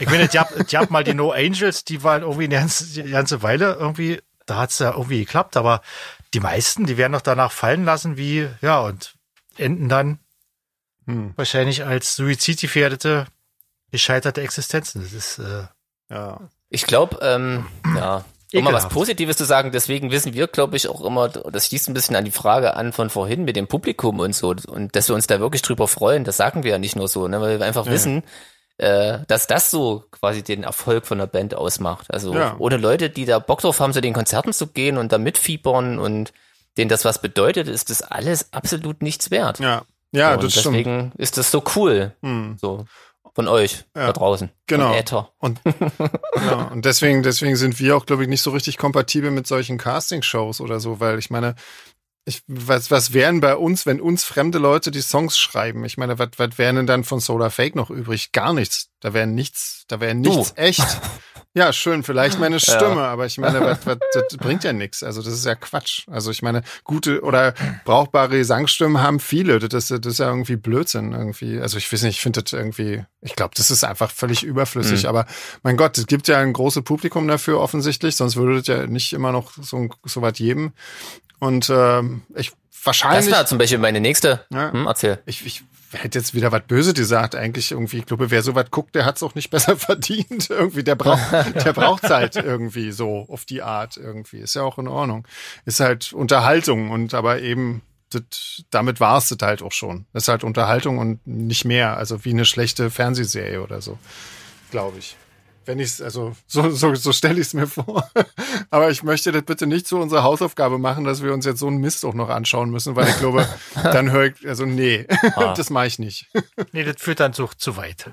Ich meine, es gab, es gab mal die No Angels, die waren irgendwie eine ganze, die ganze Weile irgendwie, da hat's ja irgendwie geklappt, aber die meisten, die werden doch danach fallen lassen, wie, ja, und enden dann Hm, wahrscheinlich als suizidgefährdete, gescheiterte Existenzen. Das ist, äh, ja. Ich glaube, ähm, ja, um mal was Ekelhaft. Positives zu sagen, deswegen wissen wir, glaube ich, auch immer, das schließt ein bisschen an die Frage an von vorhin mit dem Publikum und so, und dass wir uns da wirklich drüber freuen, das sagen wir ja nicht nur so, ne, weil wir einfach Ja. wissen, äh, dass das so quasi den Erfolg von der Band ausmacht. Also Ja. ohne Leute, die da Bock drauf haben, zu den Konzerten zu gehen und da mitfiebern und denen das was bedeutet, ist das alles absolut nichts wert. Ja, ja, und das stimmt. deswegen ist das so cool, Hm. so von euch Ja. da draußen. Genau. Und, ja, und deswegen, deswegen sind wir auch, glaube ich, nicht so richtig kompatibel mit solchen Casting-Shows oder so, weil ich meine, ich, was, was wären bei uns, wenn uns fremde Leute die Songs schreiben? Ich meine, was, was wären denn dann von Solar Fake noch übrig? Gar nichts. Da wäre nichts, da wäre nichts echt. Ja, schön, vielleicht meine Stimme, aber ich meine, was, was, das bringt ja nichts. Also das ist ja Quatsch. Also ich meine, gute oder brauchbare Gesangsstimmen haben viele. Das ist, das ist ja irgendwie Blödsinn irgendwie. Also ich weiß nicht, ich finde das irgendwie, ich glaube, das ist einfach völlig überflüssig. Mhm. Aber mein Gott, es gibt ja ein großes Publikum dafür offensichtlich, sonst würde das ja nicht immer noch so, so was geben. Und ähm, ich Das wahrscheinlich. war zum Beispiel meine nächste. Ja. Hm, erzähl. Ich, ich hätte jetzt wieder was Böse gesagt, eigentlich irgendwie. Ich glaube, wer so was guckt, der hat's auch nicht besser verdient. irgendwie, der braucht, der braucht's halt irgendwie so auf die Art irgendwie. Ist ja auch in Ordnung. Ist halt Unterhaltung und aber eben das, damit war's das halt auch schon. Das ist halt Unterhaltung und nicht mehr. Also wie eine schlechte Fernsehserie oder so, glaube ich. Wenn ich's, also so, so, so stelle ich es mir vor. Aber ich möchte das bitte nicht zu unserer Hausaufgabe machen, dass wir uns jetzt so einen Mist auch noch anschauen müssen, weil ich glaube, dann höre ich, also nee, Ah. das mache ich nicht. nee, das führt dann so zu weit.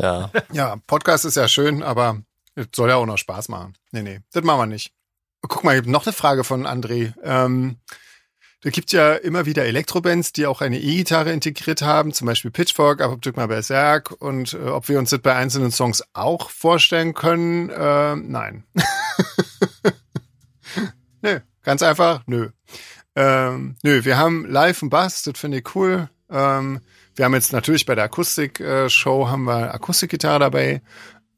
Ja. Ja, Podcast ist ja schön, aber es soll ja auch noch Spaß machen. Nee, nee, das machen wir nicht. Guck mal, ich habe noch eine Frage von André. Ähm, da gibt ja immer wieder Elektrobands, die auch eine E-Gitarre integriert haben, zum Beispiel Pitchfork, aber drück mal Berserk und äh, ob wir uns das bei einzelnen Songs auch vorstellen können, äh, nein. Ganz einfach, nö. Ähm, nö, wir haben live einen Bass, das finde ich cool. Ähm, wir haben jetzt natürlich bei der Akustik-Show haben wir Akustikgitarre dabei.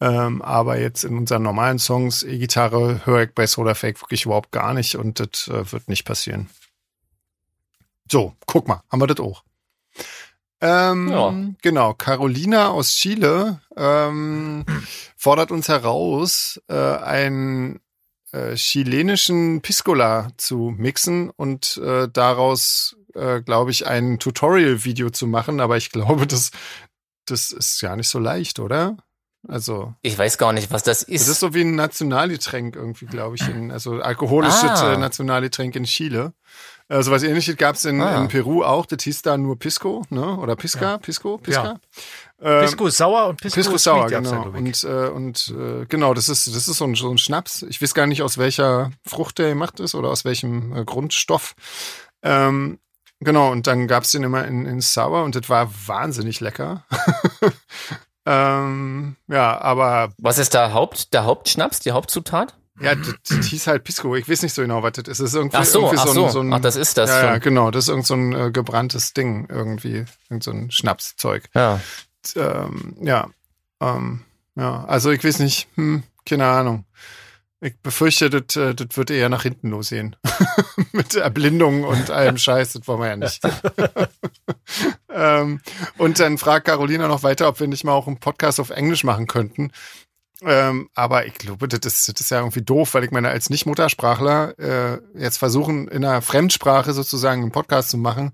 Ähm, aber jetzt in unseren normalen Songs E-Gitarre höre ich bei Solar Fake wirklich überhaupt gar nicht und das äh, wird nicht passieren. So, guck mal, haben wir das auch. Ähm, ja. Genau, Carolina aus Chile ähm, fordert uns heraus, äh, einen äh, chilenischen Piscola zu mixen und äh, daraus, äh, glaube ich, ein Tutorial-Video zu machen. Aber ich glaube, das, das ist ja nicht so leicht, oder? Also. Ich weiß gar nicht, was das ist. Das ist so wie ein Nationalgetränk irgendwie, glaube ich. In, also alkoholisches ah. Äh, Nationalgetränk in Chile. Also was ähnliches gab es in, ah. in, Peru auch. Das hieß da nur Pisco, ne? Oder Pisca, ja. Pisco, Pisca. Ja. Ähm, Pisco ist sauer und Pisco, Pisco ist sauer, genau. und äh, und äh, genau, das ist das ist so ein, so ein Schnaps. Ich weiß gar nicht aus welcher Frucht der gemacht ist oder aus welchem äh, Grundstoff. Ähm, genau, und dann gab's den immer in, in Sauer und das war wahnsinnig lecker. ähm, ja, aber. Was ist der Haupt, der Hauptschnaps, die Hauptzutat? Ja, das, das hieß halt Pisco. Ich weiß nicht so genau, was das ist. Das ist irgendwie, ach so, irgendwie so, ach so. Ein, so ein, ach, das ist das. Ja, ja, genau. Das ist irgend so ein äh, gebranntes Ding irgendwie. Irgend so ein Schnapszeug. Ja. Ähm, ja. Ähm, ja. Also ich weiß nicht, hm, keine Ahnung. Ich befürchte, das, äh, das wird eher nach hinten losgehen. Mit Erblindung und allem Scheiß, das wollen wir ja nicht. ähm, und dann fragt Carolina noch weiter, ob wir nicht mal auch einen Podcast auf Englisch machen könnten. Ähm, aber ich glaube, das ist, das ist ja irgendwie doof, weil ich meine, als Nicht-Muttersprachler äh, jetzt versuchen, in einer Fremdsprache sozusagen einen Podcast zu machen,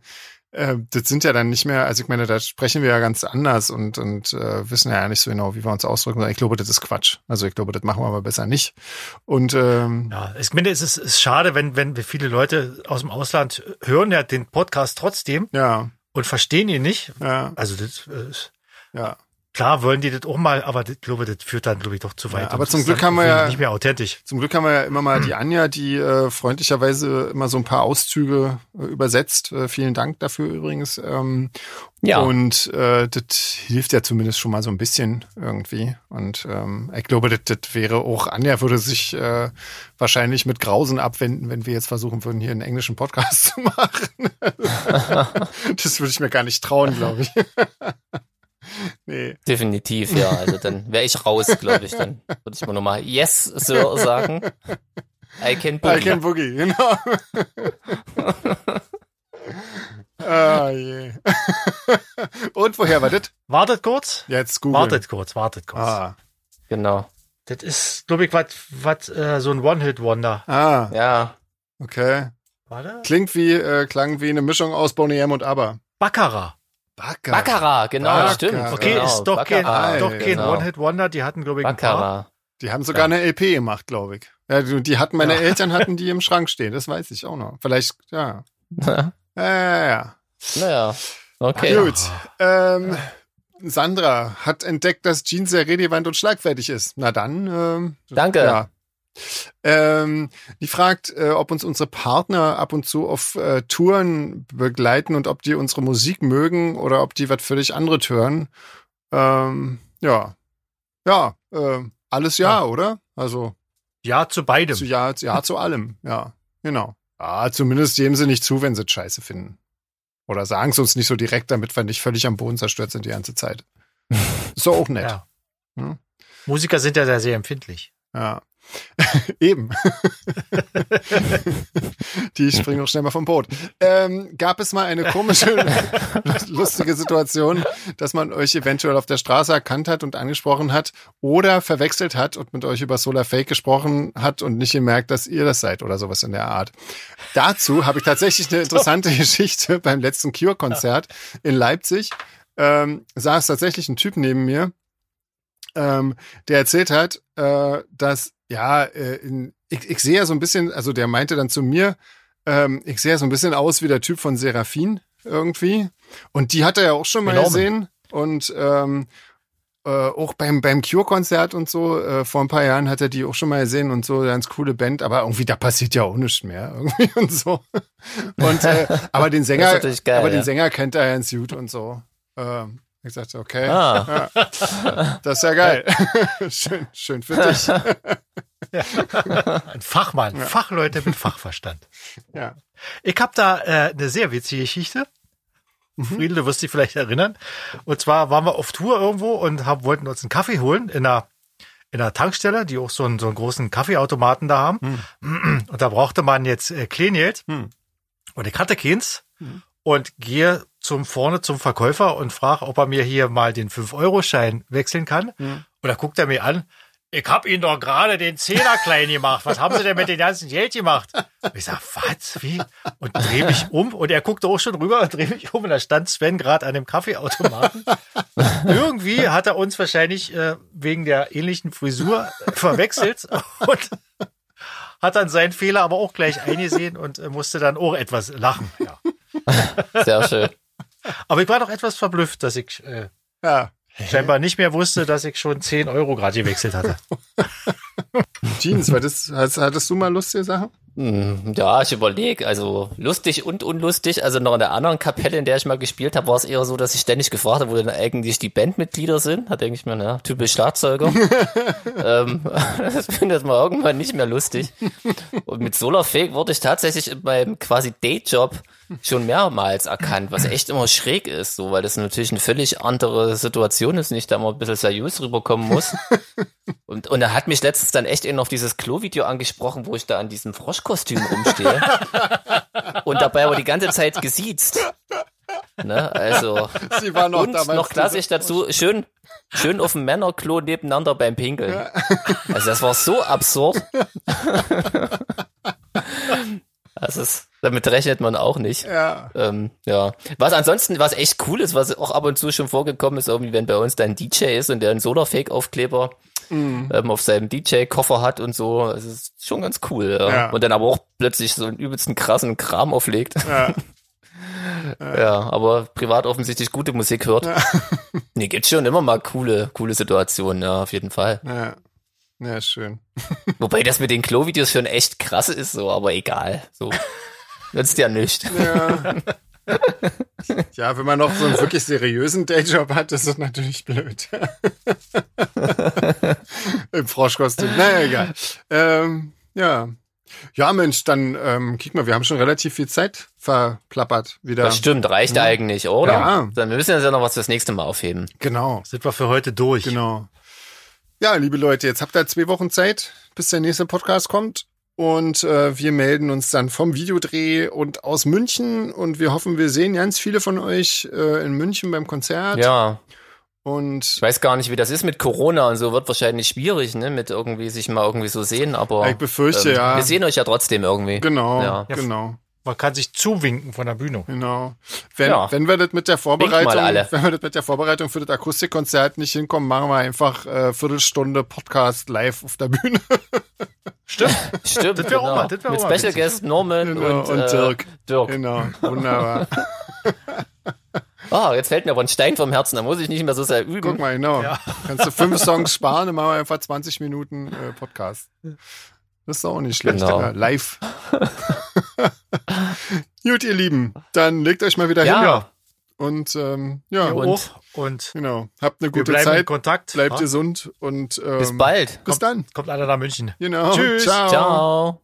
äh, das sind ja dann nicht mehr, also ich meine, da sprechen wir ja ganz anders und, und äh, wissen ja nicht so genau, wie wir uns ausdrücken. Ich glaube, das ist Quatsch. Also ich glaube, das machen wir aber besser nicht. Und ähm, ja, ich meine, es ist, ist schade, wenn, wenn viele Leute aus dem Ausland hören ja den Podcast trotzdem ja. und verstehen ihn nicht. Ja. Also das ist ja. Klar wollen die das auch mal, aber ich glaube, das führt dann, glaube ich, doch zu weit. Ja, aber zum Glück haben wir ja nicht mehr authentisch. Zum Glück haben wir ja immer mal die Anja, die äh, freundlicherweise immer so ein paar Auszüge äh, übersetzt. Äh, vielen Dank dafür übrigens. Ähm, ja. Und äh, das hilft ja zumindest schon mal so ein bisschen irgendwie. Und ähm, ich glaube, das, das wäre auch, Anja würde sich äh, wahrscheinlich mit Grausen abwenden, wenn wir jetzt versuchen würden, hier einen englischen Podcast zu machen. das würde ich mir gar nicht trauen, glaube ich. nee. Definitiv, ja. Also dann wäre ich raus, glaube ich. Dann würde ich mal nochmal Yes, Sir sagen. I can Boogie. I can Boogie, genau. ah, je. Und woher war das? Wartet kurz. Jetzt Google. Wartet kurz, wartet kurz. Ah. Genau. Das ist, glaube ich, was, was, äh, so ein One-Hit-Wonder. Ah. Ja. Okay. Warte. Klingt wie, äh, klang wie eine Mischung aus Boney M und ABBA. Baccarat. Baccarat. Baccarat, genau, Baccarat. stimmt. Okay, genau. ist doch Baccarat. kein, doch kein genau. One-Hit-Wonder. Die hatten, glaube ich, Baccarat. ein paar. Die haben sogar ja. eine LP gemacht, glaube ich. Ja, die hatten, meine ja. Eltern hatten die im Schrank stehen. Das weiß ich auch noch. Vielleicht, ja. ja, ja, ja. Naja, okay. Gut. Ähm, Sandra hat entdeckt, dass Jeans sehr redewand und schlagfertig ist. Na dann. Ähm, Danke. Ja. Ähm, die fragt, äh, ob uns unsere Partner ab und zu auf äh, Touren begleiten und ob die unsere Musik mögen oder ob die was völlig anderes hören. Ähm, ja, ja, äh, alles ja, ja, oder? Also ja zu beidem. Zu, ja, ja zu allem. Ja, genau. Ja, zumindest geben sie nicht zu, wenn sie es scheiße finden. Oder sagen es uns nicht so direkt, damit wir nicht völlig am Boden zerstört sind die ganze Zeit. Ist doch auch nett. Ja. Hm? Musiker sind ja sehr empfindlich. Ja. Eben. die springen auch schnell mal vom Boot. Ähm, gab es mal eine komische, lustige Situation, dass man euch eventuell auf der Straße erkannt hat und angesprochen hat oder verwechselt hat und mit euch über Solar Fake gesprochen hat und nicht gemerkt, dass ihr das seid oder sowas in der Art? Dazu habe ich tatsächlich eine interessante Geschichte beim letzten Cure-Konzert in Leipzig. Ähm, saß tatsächlich ein Typ neben mir, ähm, der erzählt hat, äh, dass ja, äh, in, ich, ich sehe ja so ein bisschen, also der meinte dann zu mir, ähm, ich sehe ja so ein bisschen aus wie der Typ von Seraphin irgendwie. Und die hat er ja auch schon mal Enorme. gesehen. Und ähm, äh, auch beim, beim Cure-Konzert und so, äh, vor ein paar Jahren hat er die auch schon mal gesehen und so, ganz coole Band, aber irgendwie da passiert ja auch nichts mehr irgendwie und so. Und äh, aber den Sänger, geil, aber ja. den Sänger kennt er ganz gut und so. Ähm, ich sagte, okay. Ah. Ja, das ist ja geil. schön, schön für dich. Ein Fachmann, Fachleute mit Fachverstand. Ja. Ich habe da äh, eine sehr witzige Geschichte. Friedel, du wirst dich vielleicht erinnern. Und zwar waren wir auf Tour irgendwo und hab, wollten uns einen Kaffee holen in einer, in einer Tankstelle, die auch so einen, so einen großen Kaffeeautomaten da haben. Und da brauchte man jetzt äh, Kleingeld. Hm. Und ich hatte keins und gehe zum vorne zum Verkäufer und frage, ob er mir hier mal den 5-Euro-Schein wechseln kann. Und da guckt er mir an, ich hab Ihnen doch gerade den Zehner klein gemacht. Was haben Sie denn mit dem ganzen Geld gemacht? Und ich sag, was, wie? Und dreh mich um und er guckte auch schon rüber und dreh mich um und da stand Sven gerade an dem Kaffeeautomaten. Irgendwie hat er uns wahrscheinlich äh, wegen der ähnlichen Frisur verwechselt und hat dann seinen Fehler aber auch gleich eingesehen und äh, musste dann auch etwas lachen. Ja. Sehr schön. Aber ich war doch etwas verblüfft, dass ich äh, Ja. scheinbar nicht mehr wusste, dass ich schon 10 Euro gerade gewechselt hatte. Jeans, war das, hattest du mal lustige Sachen? Hm, Ja, ich überlege, also lustig und unlustig. Also noch in der anderen Kapelle, in der ich mal gespielt habe, war es eher so, dass ich ständig gefragt habe, wo denn eigentlich die Bandmitglieder sind. Da denke ich mir, na, typisch Schlagzeuger. ähm, das finde ich mal irgendwann nicht mehr lustig. Und mit Solarfake wurde ich tatsächlich in meinem quasi Dayjob schon mehrmals erkannt, was echt immer schräg ist, so, weil das natürlich eine völlig andere Situation ist, nicht da immer ein bisschen seriös rüberkommen muss. Und, und er hat mich letztens dann echt eben auf dieses Klo-Video angesprochen, wo ich da an diesem Froschkostüm rumstehe. und dabei aber die ganze Zeit gesiezt. Ne, also. Sie war noch und noch klassisch dazu, schön, schön auf dem Männerklo nebeneinander beim Pinkeln. Also das war so absurd. Das ist, damit rechnet man auch nicht. Ja. Ähm, ja. Was ansonsten, was echt cool ist, was auch ab und zu schon vorgekommen ist, irgendwie, wenn bei uns dann ein DJ ist und der einen Solarfake-Aufkleber Mhm. ähm, auf seinem DJ-Koffer hat und so. Es ist schon ganz cool. Ja. Ja. Und dann aber auch plötzlich so einen übelsten krassen Kram auflegt. Ja. Ja, aber privat offensichtlich gute Musik hört. Nee, gibt's schon immer mal coole, coole Situationen, ja, auf jeden Fall. Ja. Ja, schön. Wobei das mit den Klo-Videos schon echt krass ist, so, aber egal. So. Nützt ja nicht. Ja. ja, wenn man noch so einen wirklich seriösen Dayjob hat, ist das natürlich blöd. Im Froschkostüm. Naja, egal. Ähm, ja. Ja, Mensch, dann ähm, guck mal, wir haben schon relativ viel Zeit verplappert wieder. Das stimmt, reicht eigentlich, oder? Ja. Dann müssen wir uns ja noch was fürs nächste Mal aufheben. Genau, Sind wir für heute durch. genau. Ja, liebe Leute, jetzt habt ihr zwei Wochen Zeit, bis der nächste Podcast kommt. Und äh, wir melden uns dann vom Videodreh und aus München. Und wir hoffen, wir sehen ganz viele von euch äh, in München beim Konzert. Ja, Und ich weiß gar nicht, wie das ist mit Corona und so, wird wahrscheinlich schwierig, ne, mit irgendwie sich mal irgendwie so sehen, aber ich befürchte, ähm, ja. wir sehen euch ja trotzdem irgendwie. Genau, Ja. genau, Man kann sich zuwinken von der Bühne. genau. Wenn, Ja. wenn wir das mit der Vorbereitung, wenn wir das mit der Vorbereitung für das Akustikkonzert nicht hinkommen, machen wir einfach äh, Viertelstunde Podcast live auf der Bühne. Stimmt. Stimmt, Das genau. mal- das mit Special witzig. Guest Norman Genau, und, und äh, Dirk. Dirk. Genau, wunderbar. Ah, jetzt fällt mir aber ein Stein vom Herzen, da muss ich nicht mehr so sehr üben. Guck mal, genau. Ja. Kannst du fünf Songs sparen, dann machen wir einfach 20 Minuten äh, Podcast. Das ist doch auch nicht schlecht. Genau. Ja, live. Gut, ihr Lieben, dann legt euch mal wieder Ja. hin. Und ähm, ja, Ihr Und-. Und genau. Habt eine wir gute Zeit, Kontakt. bleibt Ja? gesund und ähm, Bis bald. Bis dann. Kommt alle nach München. Genau. Tschüss. Ciao. Ciao.